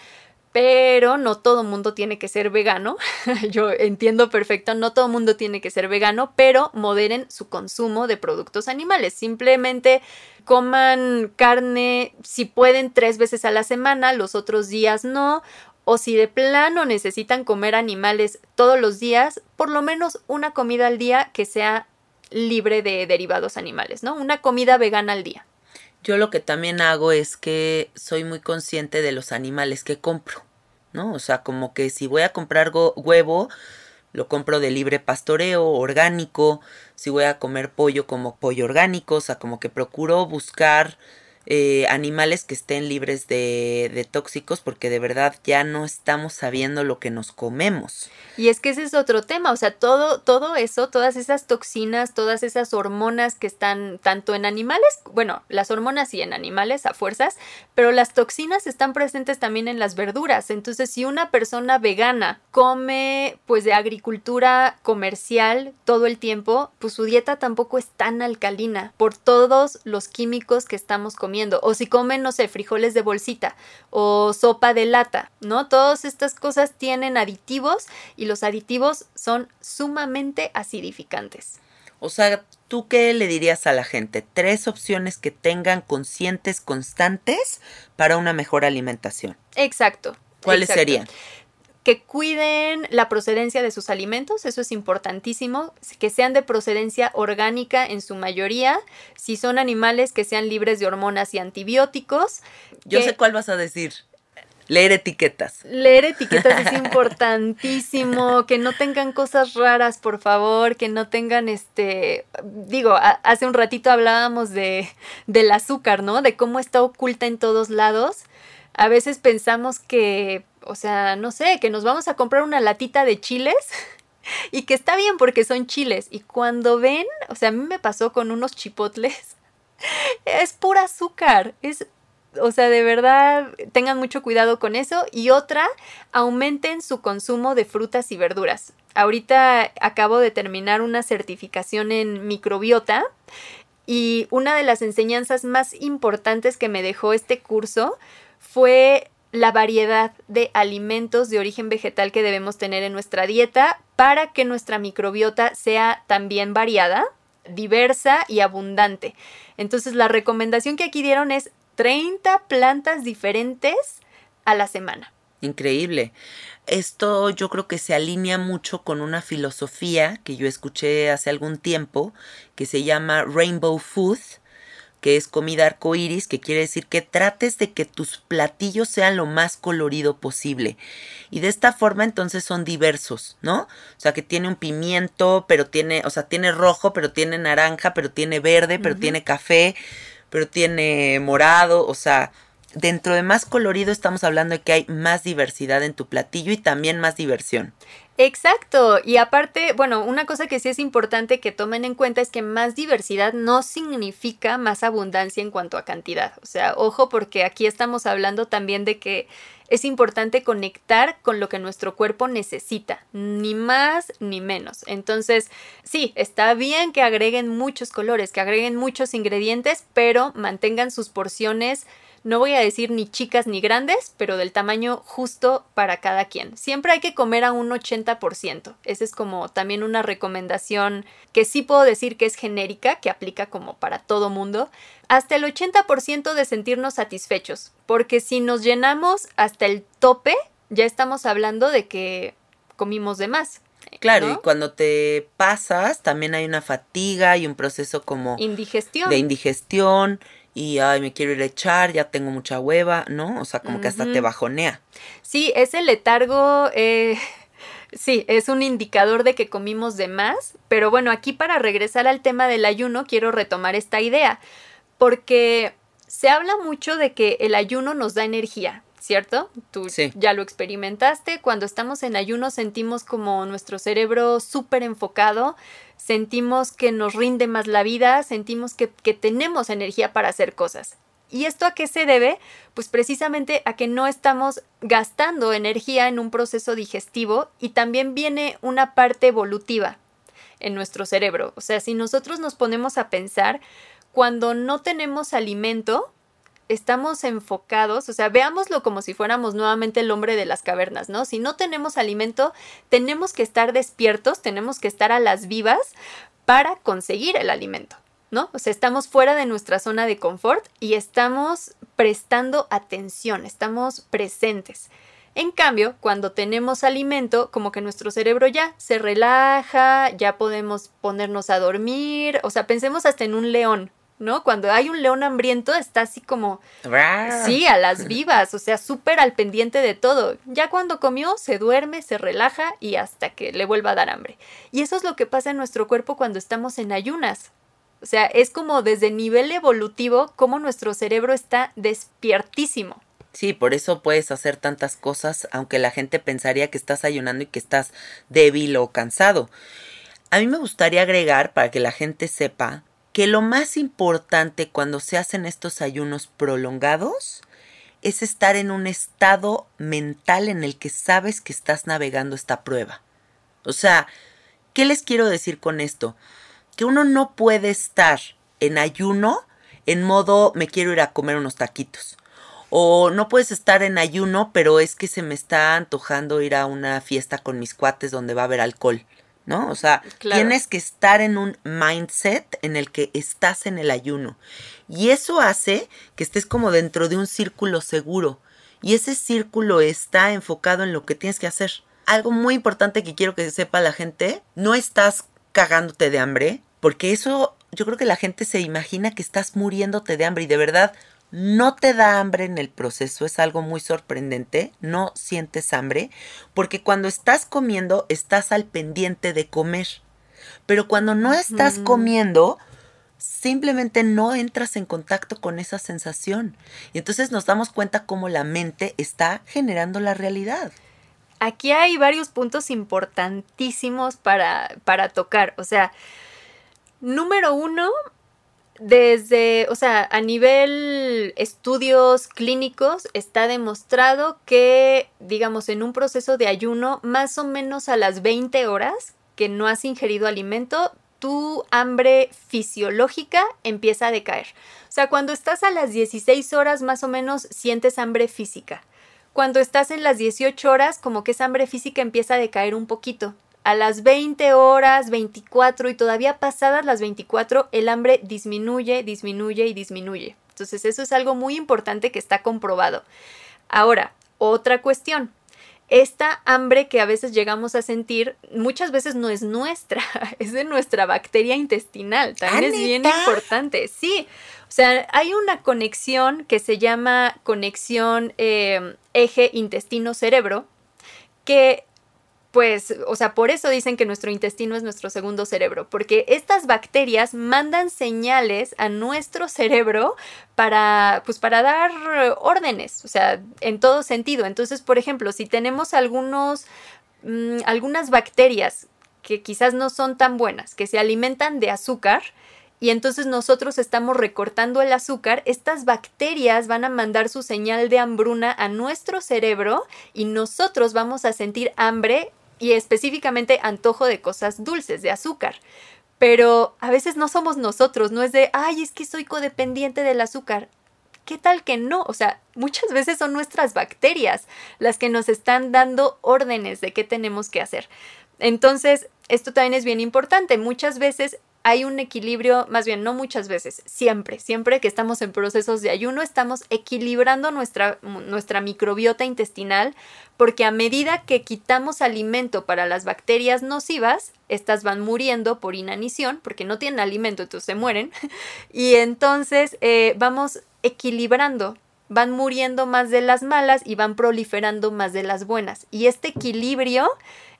pero no todo mundo tiene que ser vegano. Yo entiendo perfecto, no todo mundo tiene que ser vegano, pero moderen su consumo de productos animales. Simplemente coman carne si pueden tres veces a la semana, los otros días no. O si de plano necesitan comer animales todos los días, por lo menos una comida al día que sea libre de derivados animales, ¿no? Una comida vegana al día. Yo lo que también hago es que soy muy consciente de los animales que compro, ¿no? O sea, como que si voy a comprar huevo, lo compro de libre pastoreo, orgánico, si voy a comer pollo como pollo orgánico, o sea, como que procuro buscar eh, animales que estén libres de, tóxicos porque de verdad ya no estamos sabiendo lo que nos comemos. Y es que ese es otro tema, o sea, todo, todo eso, todas esas toxinas, todas esas hormonas que están tanto en animales, bueno, las hormonas sí en animales a fuerzas, pero las toxinas están presentes también en las verduras. Entonces, si una persona vegana come pues de agricultura comercial todo el tiempo, pues su dieta tampoco es tan alcalina por todos los químicos que estamos comiendo o si comen, no sé, frijoles de bolsita o sopa de lata, ¿no? Todas estas cosas tienen aditivos y los aditivos son sumamente acidificantes. O sea, ¿tú qué le dirías a la gente? Tres opciones que tengan conscientes constantes para una mejor alimentación. Exacto. ¿Cuáles serían? Que cuiden la procedencia de sus alimentos, eso es importantísimo, que sean de procedencia orgánica en su mayoría, si son animales que sean libres de hormonas y antibióticos. Yo sé cuál vas a decir. Leer etiquetas. Leer etiquetas es importantísimo, que no tengan cosas raras, por favor, que no tengan este, digo, hace un ratito hablábamos de del azúcar, ¿no? De cómo está oculta en todos lados. A veces pensamos que o sea, no sé, que nos vamos a comprar una latita de chiles y que está bien porque son chiles. Y cuando ven, o sea, a mí me pasó con unos chipotles, es pura azúcar, es o sea, de verdad, tengan mucho cuidado con eso. Y otra, aumenten su consumo de frutas y verduras. Ahorita acabo de terminar una certificación en microbiota y una de las enseñanzas más importantes que me dejó este curso fue la variedad de alimentos de origen vegetal que debemos tener en nuestra dieta para que nuestra microbiota sea también variada, diversa y abundante. Entonces la recomendación que aquí dieron es 30 plantas diferentes a la semana. Increíble. Esto yo creo que se alinea mucho con una filosofía que yo escuché hace algún tiempo que se llama Rainbow Food, que es comida arcoíris, que quiere decir que trates de que tus platillos sean lo más colorido posible. Y de esta forma entonces son diversos, ¿no? O sea, que tiene un pimiento, pero tiene, o sea, tiene rojo, pero tiene naranja, pero tiene verde, pero tiene café, pero tiene morado, o sea, dentro de más colorido estamos hablando de que hay más diversidad en tu platillo y también más diversión. Exacto. Y aparte, bueno, una cosa que sí es importante que tomen en cuenta es que más diversidad no significa más abundancia en cuanto a cantidad. O sea, ojo porque aquí estamos hablando también de que es importante conectar con lo que nuestro cuerpo necesita, ni más ni menos. Entonces, sí, está bien que agreguen muchos colores, que agreguen muchos ingredientes, pero mantengan sus porciones no voy a decir ni chicas ni grandes, pero del tamaño justo para cada quien. Siempre hay que comer a un 80%. Esa es como también una recomendación que sí puedo decir que es genérica, que aplica como para todo mundo. Hasta el 80% de sentirnos satisfechos, porque si nos llenamos hasta el tope, ya estamos hablando de que comimos de más. Claro, y cuando te pasas, también hay una fatiga y un proceso como indigestión. de indigestión y ay, me quiero ir a echar, ya tengo mucha hueva, ¿no? O sea, como que hasta te bajonea. Sí, ese letargo, eh, sí, es un indicador de que comimos de más, pero bueno, aquí para regresar al tema del ayuno, quiero retomar esta idea, porque se habla mucho de que el ayuno nos da energía, ¿cierto? Tú ya lo experimentaste. Cuando estamos en ayuno sentimos como nuestro cerebro súper enfocado, sentimos que nos rinde más la vida, sentimos que, que tenemos energía para hacer cosas. ¿Y esto a qué se debe? Pues precisamente a que no estamos gastando energía en un proceso digestivo y también viene una parte evolutiva en nuestro cerebro. O sea, si nosotros nos ponemos a pensar, cuando no tenemos alimento, estamos enfocados, o sea, veámoslo como si fuéramos nuevamente el hombre de las cavernas, ¿no? Si no tenemos alimento, tenemos que estar despiertos, tenemos que estar a las vivas para conseguir el alimento, ¿no? O sea, estamos fuera de nuestra zona de confort y estamos prestando atención, estamos presentes. En cambio, cuando tenemos alimento, como que nuestro cerebro ya se relaja, ya podemos ponernos a dormir, o sea, pensemos hasta en un león, ¿no? Cuando hay un león hambriento está así como, sí, a las vivas, o sea, súper al pendiente de todo. Ya cuando comió, se duerme, se relaja y hasta que le vuelva a dar hambre. Y eso es lo que pasa en nuestro cuerpo cuando estamos en ayunas. O sea, es como desde nivel evolutivo, como nuestro cerebro está despiertísimo. Sí, por eso puedes hacer tantas cosas, aunque la gente pensaría que estás ayunando y que estás débil o cansado. A mí me gustaría agregar, para que la gente sepa, que lo más importante cuando se hacen estos ayunos prolongados es estar en un estado mental en el que sabes que estás navegando esta prueba. O sea, ¿qué les quiero decir con esto? Que uno no puede estar en ayuno en modo me quiero ir a comer unos taquitos. O no puedes estar en ayuno, pero es que se me está antojando ir a una fiesta con mis cuates donde va a haber alcohol. ¿No? O sea, tienes que estar en un mindset en el que estás en el ayuno. Y eso hace que estés como dentro de un círculo seguro. Y ese círculo está enfocado en lo que tienes que hacer. Algo muy importante que quiero que sepa la gente, no estás cagándote de hambre, porque eso yo creo que la gente se imagina que estás muriéndote de hambre y de verdad no te da hambre en el proceso, es algo muy sorprendente, no sientes hambre, porque cuando estás comiendo estás al pendiente de comer, pero cuando no estás comiendo, simplemente no entras en contacto con esa sensación. Y entonces nos damos cuenta cómo la mente está generando la realidad. Aquí hay varios puntos importantísimos para, para tocar. O sea, número uno, desde, o sea, a nivel estudios clínicos está demostrado que, digamos, en un proceso de ayuno, más o menos a las 20 horas que no has ingerido alimento, tu hambre fisiológica empieza a decaer. O sea, cuando estás a las 16 horas más o menos sientes hambre física. Cuando estás en las 18 horas, como que esa hambre física empieza a decaer un poquito a las 20 horas, 24 y todavía pasadas las 24, el hambre disminuye, disminuye y disminuye. Entonces eso es algo muy importante que está comprobado. Ahora, otra cuestión. Esta hambre que a veces llegamos a sentir muchas veces no es nuestra, es de nuestra bacteria intestinal. También es bien importante. Sí, o sea, hay una conexión que se llama conexión eh, eje intestino-cerebro que pues, o sea, por eso dicen que nuestro intestino es nuestro segundo cerebro, porque estas bacterias mandan señales a nuestro cerebro para, pues, para dar órdenes, o sea, en todo sentido. Entonces, por ejemplo, si tenemos algunos, mm, algunas bacterias que quizás no son tan buenas, que se alimentan de azúcar, y entonces nosotros estamos recortando el azúcar, estas bacterias van a mandar su señal de hambruna a nuestro cerebro y nosotros vamos a sentir hambre y específicamente antojo de cosas dulces, de azúcar. Pero a veces no somos nosotros, no es de, ay, es que soy codependiente del azúcar. ¿Qué tal que no? O sea, muchas veces son nuestras bacterias las que nos están dando órdenes de qué tenemos que hacer. Entonces, esto también es bien importante. Muchas veces hay un equilibrio, más bien no muchas veces, siempre, siempre que estamos en procesos de ayuno, estamos equilibrando nuestra, nuestra microbiota intestinal porque a medida que quitamos alimento para las bacterias nocivas, estas van muriendo por inanición porque no tienen alimento, entonces se mueren, y entonces eh, vamos equilibrando van muriendo más de las malas y van proliferando más de las buenas. Y este equilibrio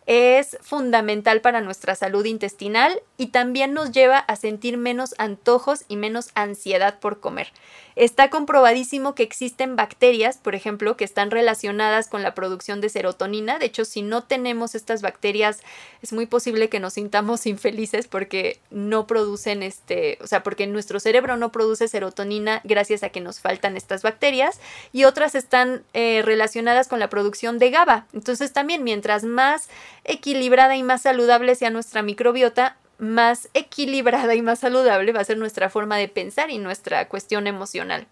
es fundamental para nuestra salud intestinal y también nos lleva a sentir menos antojos y menos ansiedad por comer. Está comprobadísimo que existen bacterias, por ejemplo, que están relacionadas con la producción de serotonina. De hecho, si no tenemos estas bacterias, es muy posible que nos sintamos infelices porque no producen este, o sea, porque nuestro cerebro no produce serotonina gracias a que nos faltan estas bacterias. Y otras están eh, relacionadas con la producción de GABA. Entonces, también mientras más equilibrada y más saludable sea nuestra microbiota, más equilibrada y más saludable va a ser nuestra forma de pensar y nuestra cuestión emocional.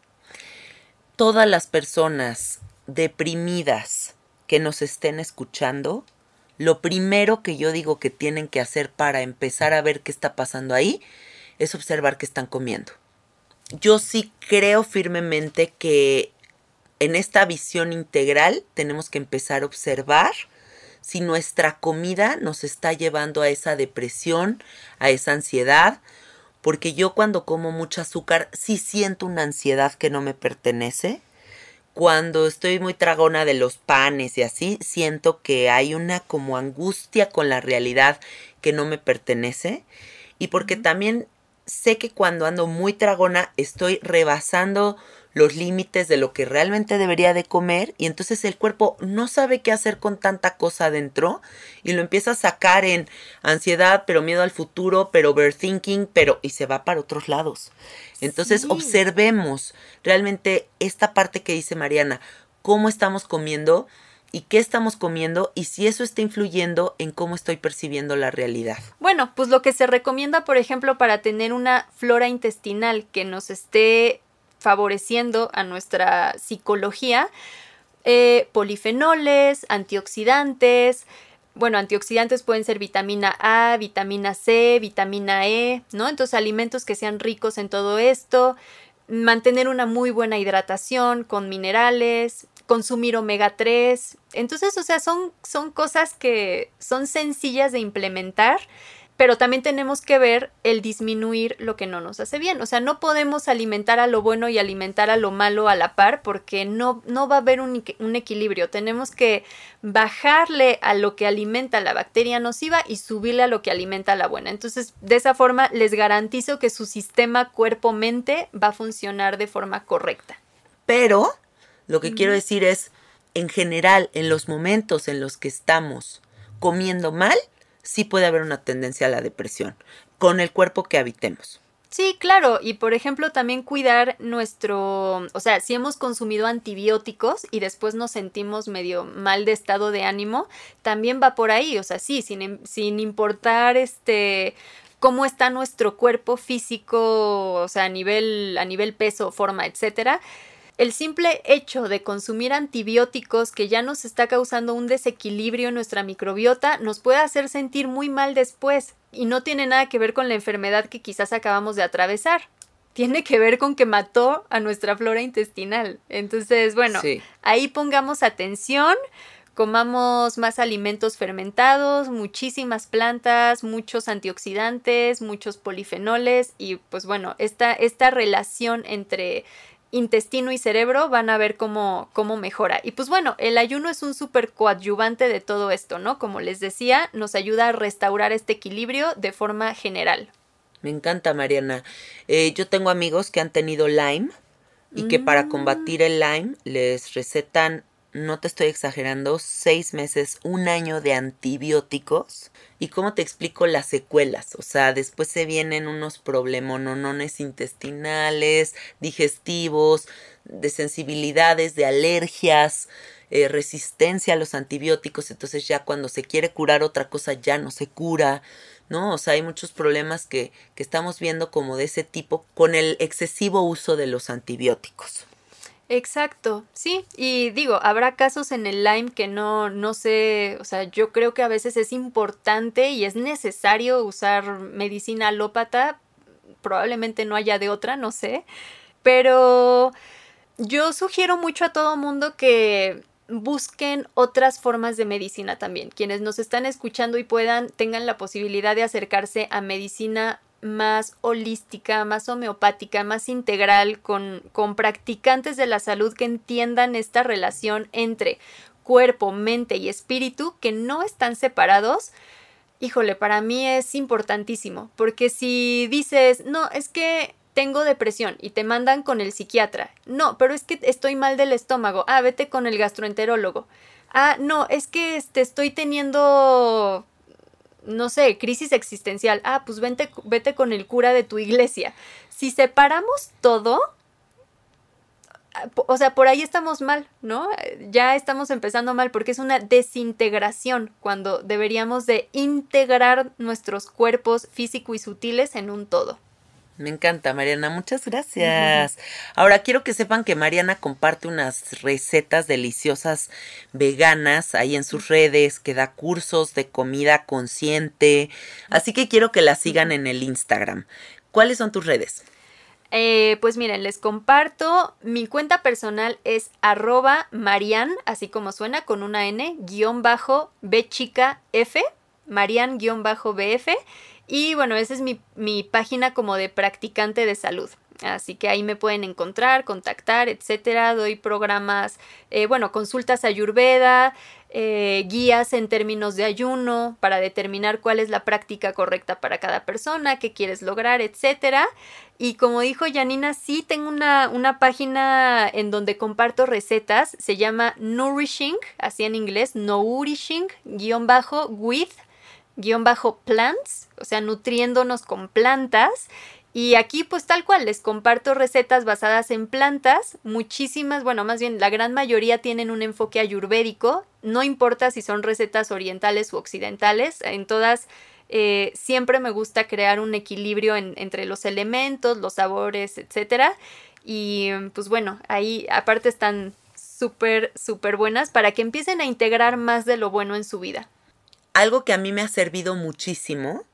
Todas las personas deprimidas que nos estén escuchando, lo primero que yo digo que tienen que hacer para empezar a ver qué está pasando ahí es observar qué están comiendo. Yo sí creo firmemente que en esta visión integral tenemos que empezar a observar si nuestra comida nos está llevando a esa depresión, a esa ansiedad, porque yo cuando como mucho azúcar sí siento una ansiedad que no me pertenece. Cuando estoy muy tragona de los panes y así, siento que hay una como angustia con la realidad que no me pertenece. Y porque también sé que cuando ando muy tragona estoy rebasando los límites de lo que realmente debería de comer y entonces el cuerpo no sabe qué hacer con tanta cosa adentro y lo empieza a sacar en ansiedad, pero miedo al futuro, pero overthinking, pero y se va para otros lados. Entonces observemos realmente esta parte que dice Mariana, cómo estamos comiendo y qué estamos comiendo y si eso está influyendo en cómo estoy percibiendo la realidad. Bueno, pues lo que se recomienda, por ejemplo, para tener una flora intestinal que nos esté favoreciendo a nuestra psicología, eh, polifenoles, antioxidantes, bueno, antioxidantes pueden ser vitamina A, vitamina C, vitamina E, ¿no? Entonces alimentos que sean ricos en todo esto, mantener una muy buena hidratación con minerales, consumir omega 3. Entonces, o sea, son, son cosas que son sencillas de implementar pero también tenemos que ver el disminuir lo que no nos hace bien. O sea, no podemos alimentar a lo bueno y alimentar a lo malo a la par porque no, no va a haber un, un equilibrio. Tenemos que bajarle a lo que alimenta la bacteria nociva y subirle a lo que alimenta la buena. Entonces, de esa forma les garantizo que su sistema cuerpo-mente va a funcionar de forma correcta. Pero lo que quiero decir es, en general, en los momentos en los que estamos comiendo mal, sí puede haber una tendencia a la depresión con el cuerpo que habitemos. Sí, claro, y por ejemplo también cuidar nuestro, o sea, si hemos consumido antibióticos y después nos sentimos medio mal de estado de ánimo, también va por ahí, o sea, sí, sin, sin importar este cómo está nuestro cuerpo físico, o sea, a nivel, a nivel peso, forma, etcétera, el simple hecho de consumir antibióticos que ya nos está causando un desequilibrio en nuestra microbiota nos puede hacer sentir muy mal después y no tiene nada que ver con la enfermedad que quizás acabamos de atravesar. Tiene que ver con que mató a nuestra flora intestinal. Entonces, bueno, ahí pongamos atención, comamos más alimentos fermentados, muchísimas plantas, muchos antioxidantes, muchos polifenoles y pues bueno, esta, esta relación entre intestino y cerebro, van a ver cómo, cómo mejora. Y pues bueno, el ayuno es un súper coadyuvante de todo esto, ¿no? Como les decía, nos ayuda a restaurar este equilibrio de forma general. Me encanta, Mariana. Eh, yo tengo amigos que han tenido Lyme y que para combatir el Lyme les recetan, no te estoy exagerando, seis meses, un año de antibióticos. ¿Y cómo te explico las secuelas? O sea, después se vienen unos problemonones intestinales, digestivos, de sensibilidades, de alergias, eh, resistencia a los antibióticos. Entonces ya cuando se quiere curar otra cosa ya no se cura. ¿no? O sea, hay muchos problemas que, que estamos viendo como de ese tipo con el excesivo uso de los antibióticos. Exacto, sí, y digo, habrá casos en el Lyme que no, no sé, o sea, yo creo que a veces es importante y es necesario usar medicina alópata, probablemente no haya de otra, no sé, pero yo sugiero mucho a todo mundo que busquen otras formas de medicina también. Quienes nos están escuchando y puedan, tengan la posibilidad de acercarse a medicina más holística, más homeopática, más integral, con, con practicantes de la salud que entiendan esta relación entre cuerpo, mente y espíritu, que no están separados. Híjole, para mí es importantísimo, porque si dices, no, es que tengo depresión y te mandan con el psiquiatra. No, pero es que estoy mal del estómago. Ah, vete con el gastroenterólogo. Ah, no, es que este, estoy teniendo, no sé, crisis existencial. Ah, pues vete, vete con el cura de tu iglesia. Si separamos todo, o sea, por ahí estamos mal, ¿no? Ya estamos empezando mal porque es una desintegración cuando deberíamos de integrar nuestros cuerpos físico y sutiles en un todo. Me encanta, Mariana. Muchas gracias. Ahora quiero que sepan que Mariana comparte unas recetas deliciosas veganas ahí en sus redes, que da cursos de comida consciente. Así que quiero que la sigan en el Instagram. ¿Cuáles son tus redes? Eh, pues miren, les comparto. Mi cuenta personal es arroba marian, así como suena, con una N, guion bajo B chica F, marian guion bajo BF. Y bueno, esa es mi, mi página como de practicante de salud. Así que ahí me pueden encontrar, contactar, etcétera. Doy programas, eh, bueno, consultas ayurveda, eh, guías en términos de ayuno para determinar cuál es la práctica correcta para cada persona, qué quieres lograr, etcétera. Y como dijo Janina, sí tengo una, una página en donde comparto recetas. Se llama Nourishing, así en inglés, Nourishing, guion bajo, with guion bajo plants, o sea, nutriéndonos con plantas. Y aquí pues tal cual les comparto recetas basadas en plantas, muchísimas, bueno, más bien la gran mayoría tienen un enfoque ayurvédico, no importa si son recetas orientales u occidentales, en todas eh, siempre me gusta crear un equilibrio entre los elementos, los sabores, etcétera. Y pues bueno, ahí aparte están súper, súper buenas para que empiecen a integrar más de lo bueno en su vida algo que a mí me ha servido muchísimo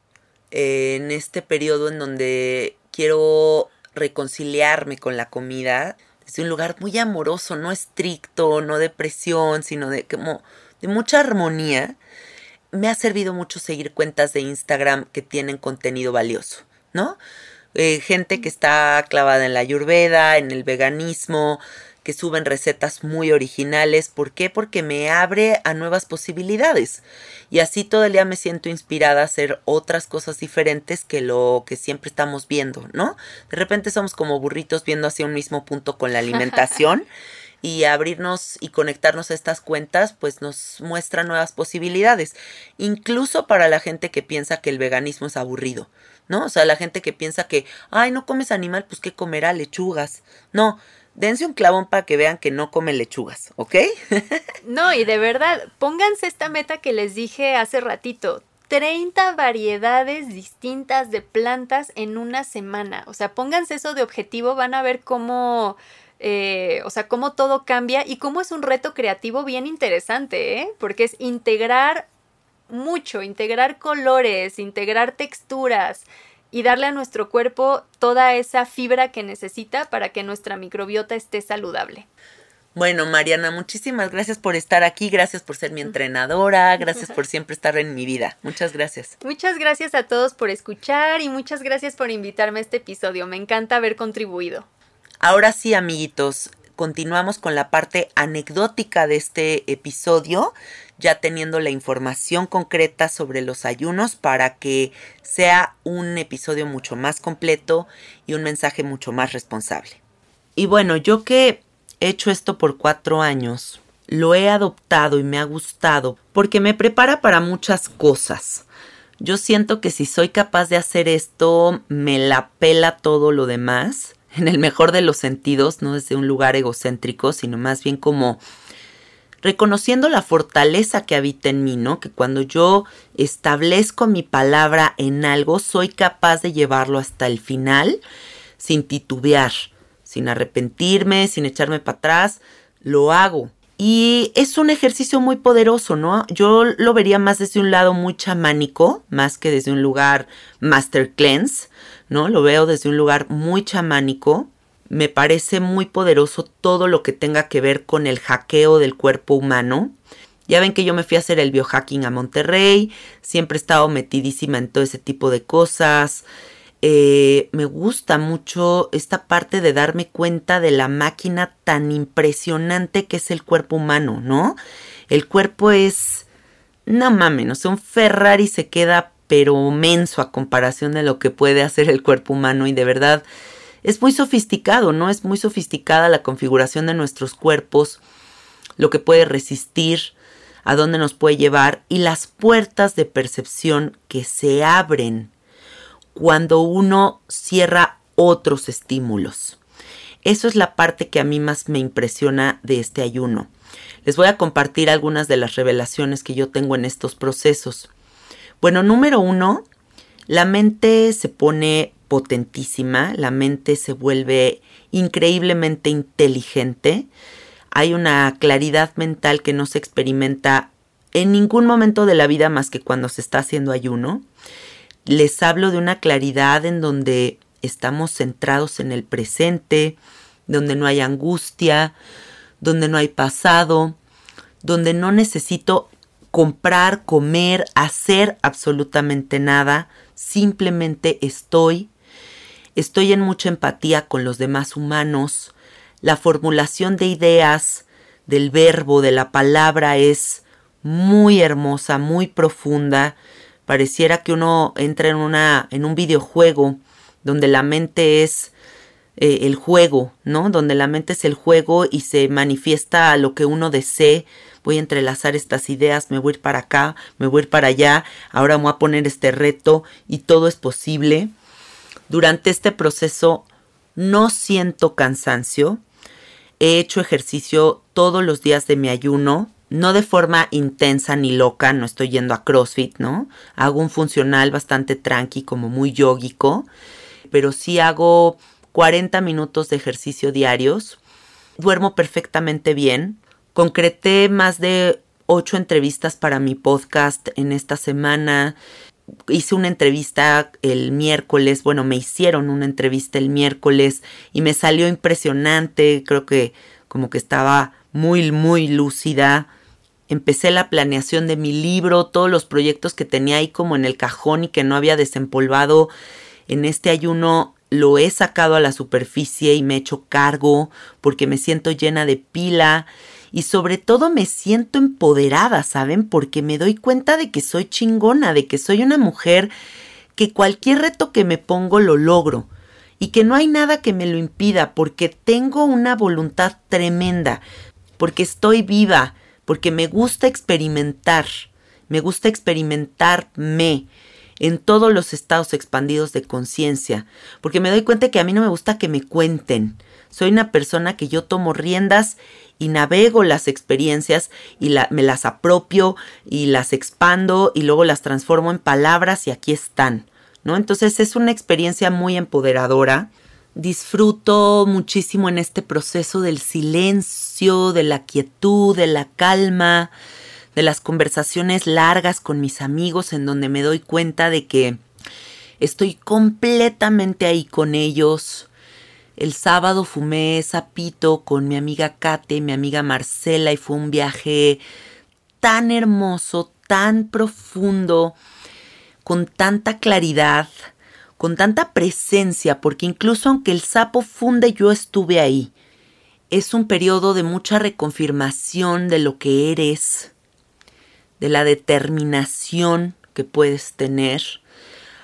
eh, en este periodo en donde quiero reconciliarme con la comida desde un lugar muy amoroso, no estricto, no de presión, sino de como de mucha armonía, me ha servido mucho seguir cuentas de Instagram que tienen contenido valioso, ¿no? Eh, gente que está clavada en la ayurveda, en el veganismo, que suben recetas muy originales. ¿Por qué? Porque me abre a nuevas posibilidades. Y así todo el día me siento inspirada a hacer otras cosas diferentes que lo que siempre estamos viendo, ¿no? De repente somos como burritos viendo hacia un mismo punto con la alimentación. y abrirnos y conectarnos a estas cuentas, pues nos muestra nuevas posibilidades. Incluso para la gente que piensa que el veganismo es aburrido, ¿no? O sea, la gente que piensa que, ay, no comes animal, pues ¿qué comerá? Lechugas. No, dense un clavón para que vean que no come lechugas, ¿ok? no, y de verdad, pónganse esta meta que les dije hace ratito. 30 variedades distintas de plantas en una semana. O sea, pónganse eso de objetivo, van a ver cómo... Eh, o sea, cómo todo cambia y cómo es un reto creativo bien interesante, ¿eh? Porque es integrar mucho, integrar colores, integrar texturas, y darle a nuestro cuerpo toda esa fibra que necesita para que nuestra microbiota esté saludable. Bueno, Mariana, muchísimas gracias por estar aquí, gracias por ser mi entrenadora, gracias por siempre estar en mi vida. Muchas gracias. Muchas gracias a todos por escuchar y muchas gracias por invitarme a este episodio. Me encanta haber contribuido. Ahora sí, amiguitos, continuamos con la parte anecdótica de este episodio, ya teniendo la información concreta sobre los ayunos para que sea un episodio mucho más completo y un mensaje mucho más responsable. Y bueno, yo que he hecho esto por cuatro años, lo he adoptado y me ha gustado porque me prepara para muchas cosas. Yo siento que si soy capaz de hacer esto, me la pela todo lo demás, en el mejor de los sentidos, no desde un lugar egocéntrico, sino más bien como reconociendo la fortaleza que habita en mí, ¿no? Que cuando yo establezco mi palabra en algo, soy capaz de llevarlo hasta el final sin titubear, sin arrepentirme, sin echarme para atrás, lo hago. Y es un ejercicio muy poderoso, ¿no? Yo lo vería más desde un lado muy chamánico, más que desde un lugar master cleanse, ¿no? Lo veo desde un lugar muy chamánico. Me parece muy poderoso todo lo que tenga que ver con el hackeo del cuerpo humano. Ya ven que yo me fui a hacer el biohacking a Monterrey, siempre he estado metidísima en todo ese tipo de cosas. Eh, me gusta mucho esta parte de darme cuenta de la máquina tan impresionante que es el cuerpo humano, ¿no? El cuerpo es, no mames, sé, un Ferrari se queda pero menso a comparación de lo que puede hacer el cuerpo humano y de verdad es muy sofisticado, ¿no? Es muy sofisticada la configuración de nuestros cuerpos, lo que puede resistir, a dónde nos puede llevar y las puertas de percepción que se abren cuando uno cierra otros estímulos. Eso es la parte que a mí más me impresiona de este ayuno. Les voy a compartir algunas de las revelaciones que yo tengo en estos procesos. Bueno, número uno, la mente se pone potentísima, la mente se vuelve increíblemente inteligente, hay una claridad mental que no se experimenta en ningún momento de la vida más que cuando se está haciendo ayuno. Les hablo de una claridad en donde estamos centrados en el presente, donde no hay angustia, donde no hay pasado, donde no necesito comprar, comer, hacer absolutamente nada, simplemente estoy. Estoy en mucha empatía con los demás humanos. La formulación de ideas, del verbo, de la palabra es muy hermosa, muy profunda pareciera que uno entra en, una, en un videojuego donde la mente es eh, el juego, ¿no? Donde la mente es el juego y se manifiesta lo que uno desee. Voy a entrelazar estas ideas, me voy a ir para acá, me voy a ir para allá, ahora voy a poner este reto y todo es posible. Durante este proceso no siento cansancio. He hecho ejercicio todos los días de mi ayuno, no de forma intensa ni loca, no estoy yendo a CrossFit, ¿no? Hago un funcional bastante tranqui, como muy yógico, pero sí hago 40 minutos de ejercicio diarios. Duermo perfectamente bien. Concreté más de 8 entrevistas para mi podcast en esta semana. Hice una entrevista el miércoles, bueno, me hicieron una entrevista el miércoles y me salió impresionante, creo que como que estaba muy, muy lúcida. Empecé la planeación de mi libro, todos los proyectos que tenía ahí como en el cajón y que no había desempolvado. En este ayuno lo he sacado a la superficie y me he hecho cargo porque me siento llena de pila y sobre todo me siento empoderada, ¿saben? Porque me doy cuenta de que soy chingona, de que soy una mujer que cualquier reto que me pongo lo logro y que no hay nada que me lo impida porque tengo una voluntad tremenda, porque estoy viva, porque me gusta experimentar, me gusta experimentarme en todos los estados expandidos de conciencia, porque me doy cuenta que a mí no me gusta que me cuenten. Soy una persona que yo tomo riendas y navego las experiencias y me las apropio y las expando y luego las transformo en palabras y aquí están, ¿no? Entonces es una experiencia muy empoderadora Disfruto muchísimo en este proceso del silencio, de la quietud, de la calma, de las conversaciones largas con mis amigos en donde me doy cuenta de que estoy completamente ahí con ellos. El sábado fumé sapito con mi amiga Kate mi amiga Marcela y fue un viaje tan hermoso, tan profundo, con tanta claridad con tanta presencia, porque incluso aunque el sapo funde, yo estuve ahí. Es un periodo de mucha reconfirmación de lo que eres, de la determinación que puedes tener.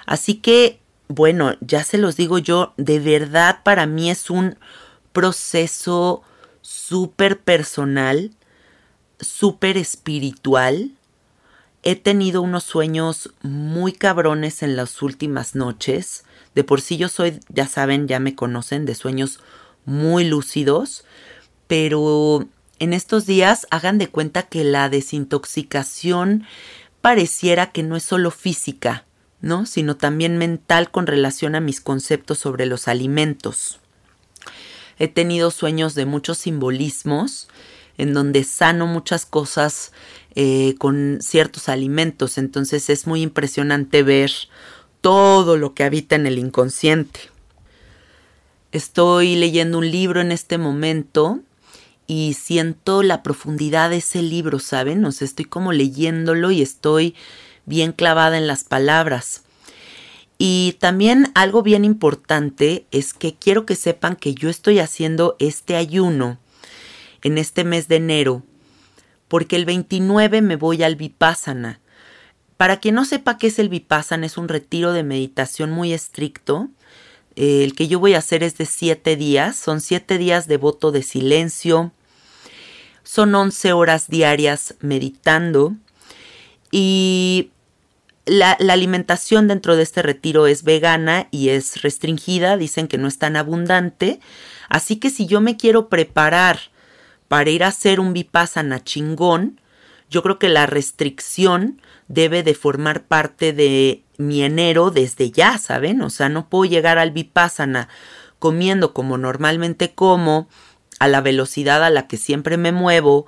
Así que, bueno, ya se los digo yo, de verdad para mí es un proceso súper personal, súper espiritual. He tenido unos sueños muy cabrones en las últimas noches. De por sí yo soy, ya saben, ya me conocen, de sueños muy lúcidos. Pero en estos días hagan de cuenta que la desintoxicación pareciera que no es solo física, ¿no? Sino también mental con relación a mis conceptos sobre los alimentos. He tenido sueños de muchos simbolismos en donde sano muchas cosas eh, con ciertos alimentos. Entonces es muy impresionante ver todo lo que habita en el inconsciente. Estoy leyendo un libro en este momento y siento la profundidad de ese libro, ¿saben? O sea, estoy como leyéndolo y estoy bien clavada en las palabras. Y también algo bien importante es que quiero que sepan que yo estoy haciendo este ayuno en este mes de enero porque el 29 me voy al Vipassana. Para quien no sepa qué es el Vipassana, es un retiro de meditación muy estricto. el que yo voy a hacer es de siete días. Son siete días de voto de silencio. Son 11 horas diarias meditando. Y la, alimentación dentro de este retiro es vegana y es restringida, dicen que no es tan abundante, así que si yo me quiero preparar para ir a hacer un vipassana chingón, yo creo que la restricción debe de formar parte de mi enero desde ya, ¿saben? O sea, no puedo llegar al vipassana comiendo como normalmente como, a la velocidad a la que siempre me muevo,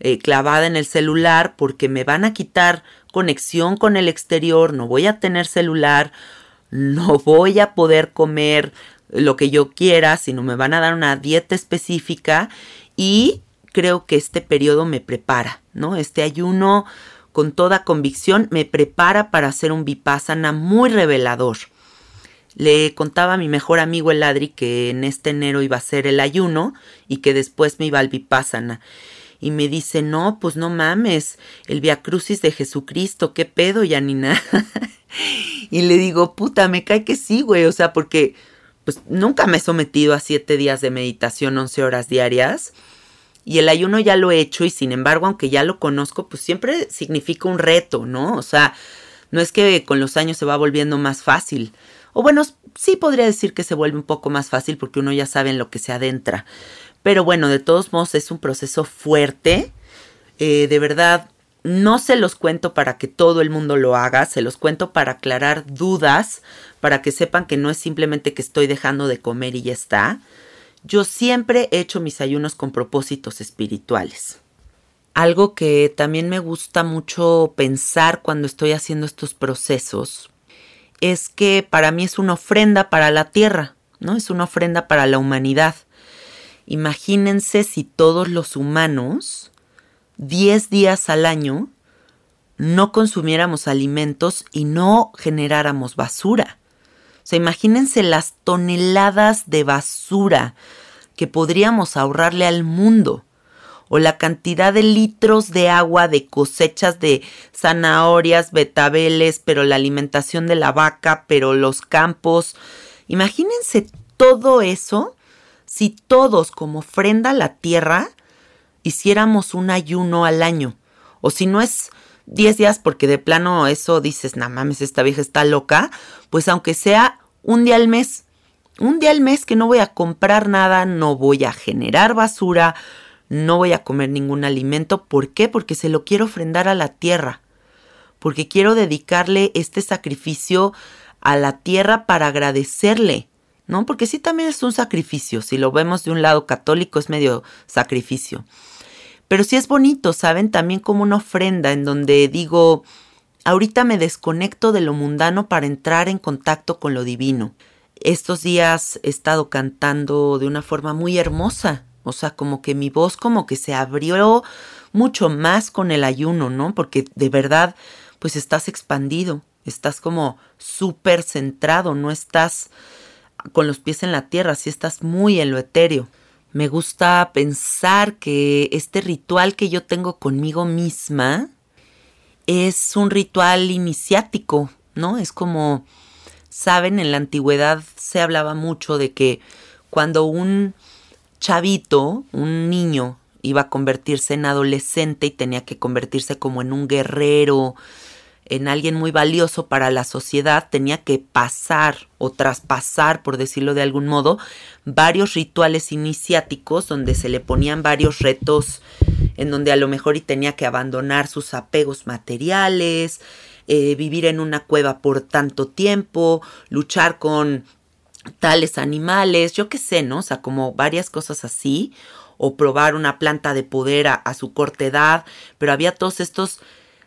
eh, clavada en el celular, porque me van a quitar conexión con el exterior, no voy a tener celular, no voy a poder comer lo que yo quiera, sino me van a dar una dieta específica y creo que este periodo me prepara, ¿no? Este ayuno con toda convicción me prepara para hacer un vipassana muy revelador. Le contaba a mi mejor amigo el Adri que en este enero iba a ser el ayuno y que después me iba al vipassana y me dice, no, pues no mames, el Via Crucis de Jesucristo, qué pedo, Yanina. y le digo, puta, me cae que sí, güey, o sea, porque pues nunca me he sometido a siete días de meditación, once horas diarias. Y el ayuno ya lo he hecho y sin embargo, aunque ya lo conozco, pues siempre significa un reto, ¿no? O sea, no es que con los años se va volviendo más fácil. O bueno, sí podría decir que se vuelve un poco más fácil porque uno ya sabe en lo que se adentra. Pero bueno, de todos modos es un proceso fuerte. Eh, de verdad, no se los cuento para que todo el mundo lo haga, se los cuento para aclarar dudas, para que sepan que no es simplemente que estoy dejando de comer y ya está. Yo siempre he hecho mis ayunos con propósitos espirituales. Algo que también me gusta mucho pensar cuando estoy haciendo estos procesos es que para mí es una ofrenda para la tierra, ¿no? Es una ofrenda para la humanidad. Imagínense si todos los humanos, 10 días al año, no consumiéramos alimentos y no generáramos basura. O sea, imagínense las toneladas de basura que podríamos ahorrarle al mundo o la cantidad de litros de agua de cosechas de zanahorias, betabeles, pero la alimentación de la vaca, pero los campos. Imagínense todo eso si todos como ofrenda a la tierra hiciéramos un ayuno al año. O si no es 10 días porque de plano eso dices, no mames, esta vieja está loca, pues aunque sea un día al mes. Un día al mes que no voy a comprar nada, no voy a generar basura, no voy a comer ningún alimento. ¿Por qué? Porque se lo quiero ofrendar a la tierra. Porque quiero dedicarle este sacrificio a la tierra para agradecerle. ¿No? Porque sí también es un sacrificio, si lo vemos de un lado católico es medio sacrificio. Pero sí es bonito, ¿saben? También como una ofrenda en donde digo, ahorita me desconecto de lo mundano para entrar en contacto con lo divino. Estos días he estado cantando de una forma muy hermosa, o sea, como que mi voz como que se abrió mucho más con el ayuno, ¿no? Porque de verdad pues estás expandido, estás como súper centrado, no estás con los pies en la tierra, si estás muy en lo etéreo. Me gusta pensar que este ritual que yo tengo conmigo misma es un ritual iniciático, ¿no? Es como, saben, en la antigüedad se hablaba mucho de que cuando un chavito, un niño, iba a convertirse en adolescente y tenía que convertirse como en un guerrero, en alguien muy valioso para la sociedad, tenía que pasar o traspasar, por decirlo de algún modo, varios rituales iniciáticos donde se le ponían varios retos en donde a lo mejor y tenía que abandonar sus apegos materiales, eh, vivir en una cueva por tanto tiempo, luchar con tales animales, yo qué sé, ¿no? O sea, como varias cosas así, o probar una planta de poder a, a su corta edad, pero había todos estos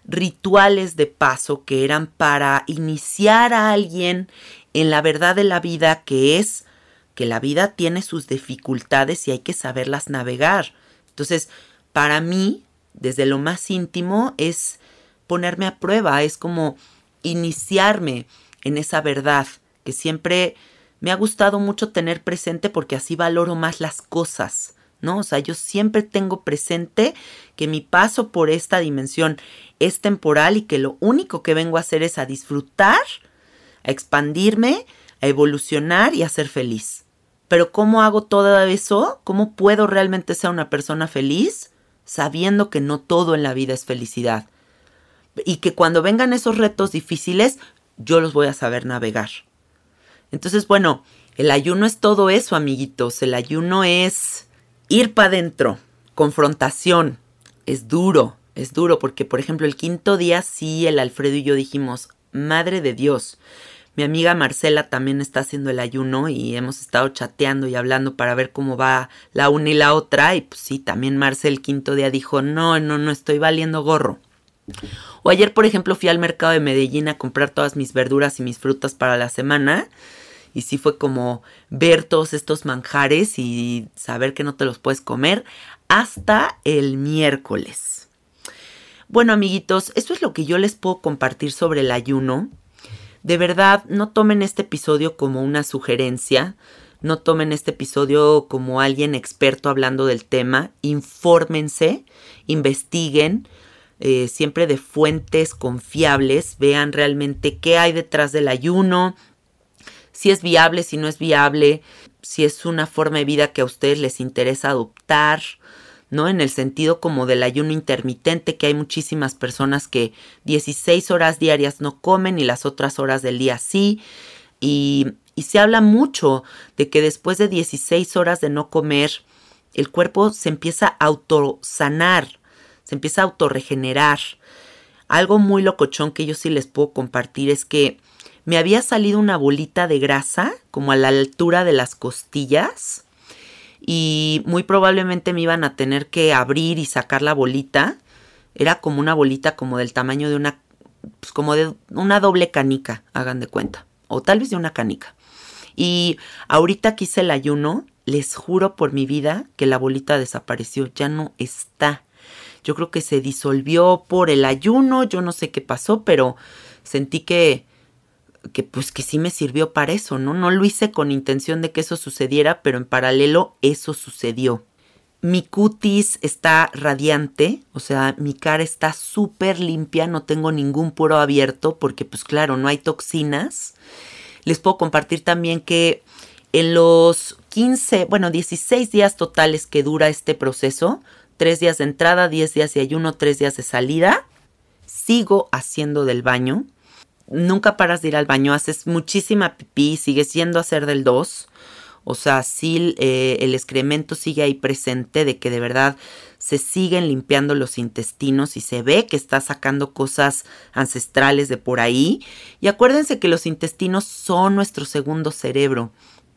rituales de paso que eran para iniciar a alguien en la verdad de la vida que es que la vida tiene sus dificultades y hay que saberlas navegar. Entonces, para mí, desde lo más íntimo, es ponerme a prueba, es como iniciarme en esa verdad que siempre me ha gustado mucho tener presente porque así valoro más las cosas, ¿no? O sea, yo siempre tengo presente que mi paso por esta dimensión es temporal y que lo único que vengo a hacer es a disfrutar, a expandirme, a evolucionar y a ser feliz. Pero ¿cómo hago todo eso? ¿Cómo puedo realmente ser una persona feliz? Sabiendo que no todo en la vida es felicidad. Y que cuando vengan esos retos difíciles, yo los voy a saber navegar. Entonces, bueno, el ayuno es todo eso, amiguitos. El ayuno es ir para adentro, confrontación. Es duro, es duro porque, por ejemplo, el quinto día sí, el Alfredo y yo dijimos, Madre de Dios. Mi amiga Marcela también está haciendo el ayuno y hemos estado chateando y hablando para ver cómo va la una y la otra. Y pues sí, también Marcel el quinto día dijo, no, no, no estoy valiendo gorro. O ayer, por ejemplo, fui al mercado de Medellín a comprar todas mis verduras y mis frutas para la semana. Y sí fue como ver todos estos manjares y saber que no te los puedes comer hasta el miércoles. Bueno, amiguitos, eso es lo que yo les puedo compartir sobre el ayuno. De verdad, no tomen este episodio como una sugerencia, no tomen este episodio como alguien experto hablando del tema, infórmense, investiguen, eh, siempre de fuentes confiables, vean realmente qué hay detrás del ayuno, si es viable, si no es viable, si es una forma de vida que a ustedes les interesa adoptar, ¿no? En el sentido como del ayuno intermitente, que hay muchísimas personas que 16 horas diarias no comen y las otras horas del día sí. Y, y se habla mucho de que después de 16 horas de no comer, el cuerpo se empieza a autosanar, se empieza a autorregenerar. Algo muy locochón que yo sí les puedo compartir es que me había salido una bolita de grasa como a la altura de las costillas y muy probablemente me iban a tener que abrir y sacar la bolita. Era como una bolita como del tamaño de una, pues como de una doble canica, hagan de cuenta, o tal vez de una canica. Y ahorita que hice el ayuno, les juro por mi vida que la bolita desapareció, ya no está. Yo creo que se disolvió por el ayuno, yo no sé qué pasó, pero sentí que que pues que sí me sirvió para eso, ¿no? No lo hice con intención de que eso sucediera, pero en paralelo eso sucedió. Mi cutis está radiante, o sea, mi cara está súper limpia, no tengo ningún poro abierto porque pues claro, no hay toxinas. Les puedo compartir también que en los 15, bueno, 16 días totales que dura este proceso, 3 días de entrada, 10 días de ayuno, 3 días de salida, sigo haciendo del baño nunca paras de ir al baño, haces muchísima pipí, sigues yendo a hacer del 2. O sea, sí eh, el excremento sigue ahí presente de que de verdad se siguen limpiando los intestinos y se ve que está sacando cosas ancestrales de por ahí. Y acuérdense que los intestinos son nuestro segundo cerebro.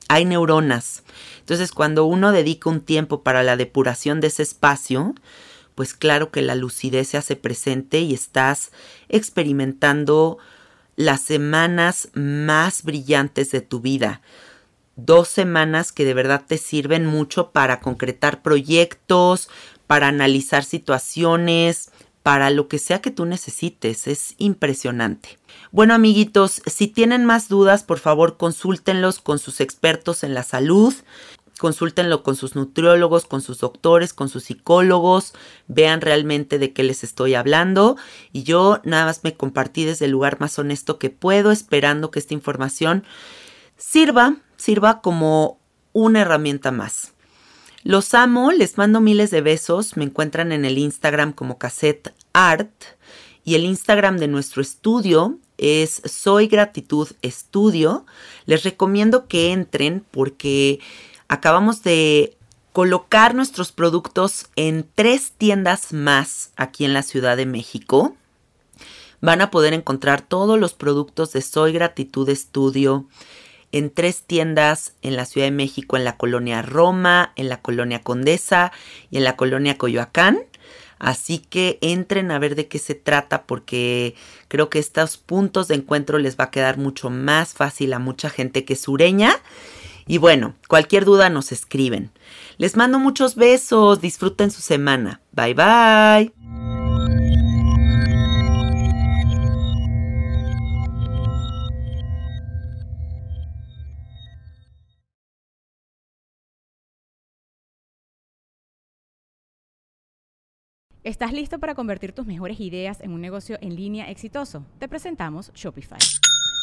Hay neuronas. Entonces, cuando uno dedica un tiempo para la depuración de ese espacio, pues claro que la lucidez se hace presente y estás experimentando las semanas más brillantes de tu vida. Dos semanas que de verdad te sirven mucho para concretar proyectos, para analizar situaciones, para lo que sea que tú necesites. Es impresionante. Bueno, amiguitos, si tienen más dudas, por favor, consúltenlos con sus expertos en la salud. Consúltenlo con sus nutriólogos, con sus doctores, con sus psicólogos, vean realmente de qué les estoy hablando. Y yo nada más me compartí desde el lugar más honesto que puedo, esperando que esta información sirva, sirva como una herramienta más. Los amo, les mando miles de besos. Me encuentran en el Instagram como Cassette Art y el Instagram de nuestro estudio es Soy Gratitud Estudio. Les recomiendo que entren porque acabamos de colocar nuestros productos en tres tiendas más aquí en la Ciudad de México. Van a poder encontrar todos los productos de Soy Gratitud Estudio en tres tiendas en la Ciudad de México, en la colonia Roma, en la colonia Condesa y en la colonia Coyoacán. Así que entren a ver de qué se trata porque creo que estos puntos de encuentro les va a quedar mucho más fácil a mucha gente que sureña. Y bueno, cualquier duda nos escriben. Les mando muchos besos, disfruten su semana. Bye bye. ¿Estás listo para convertir tus mejores ideas en un negocio en línea exitoso? Te presentamos Shopify.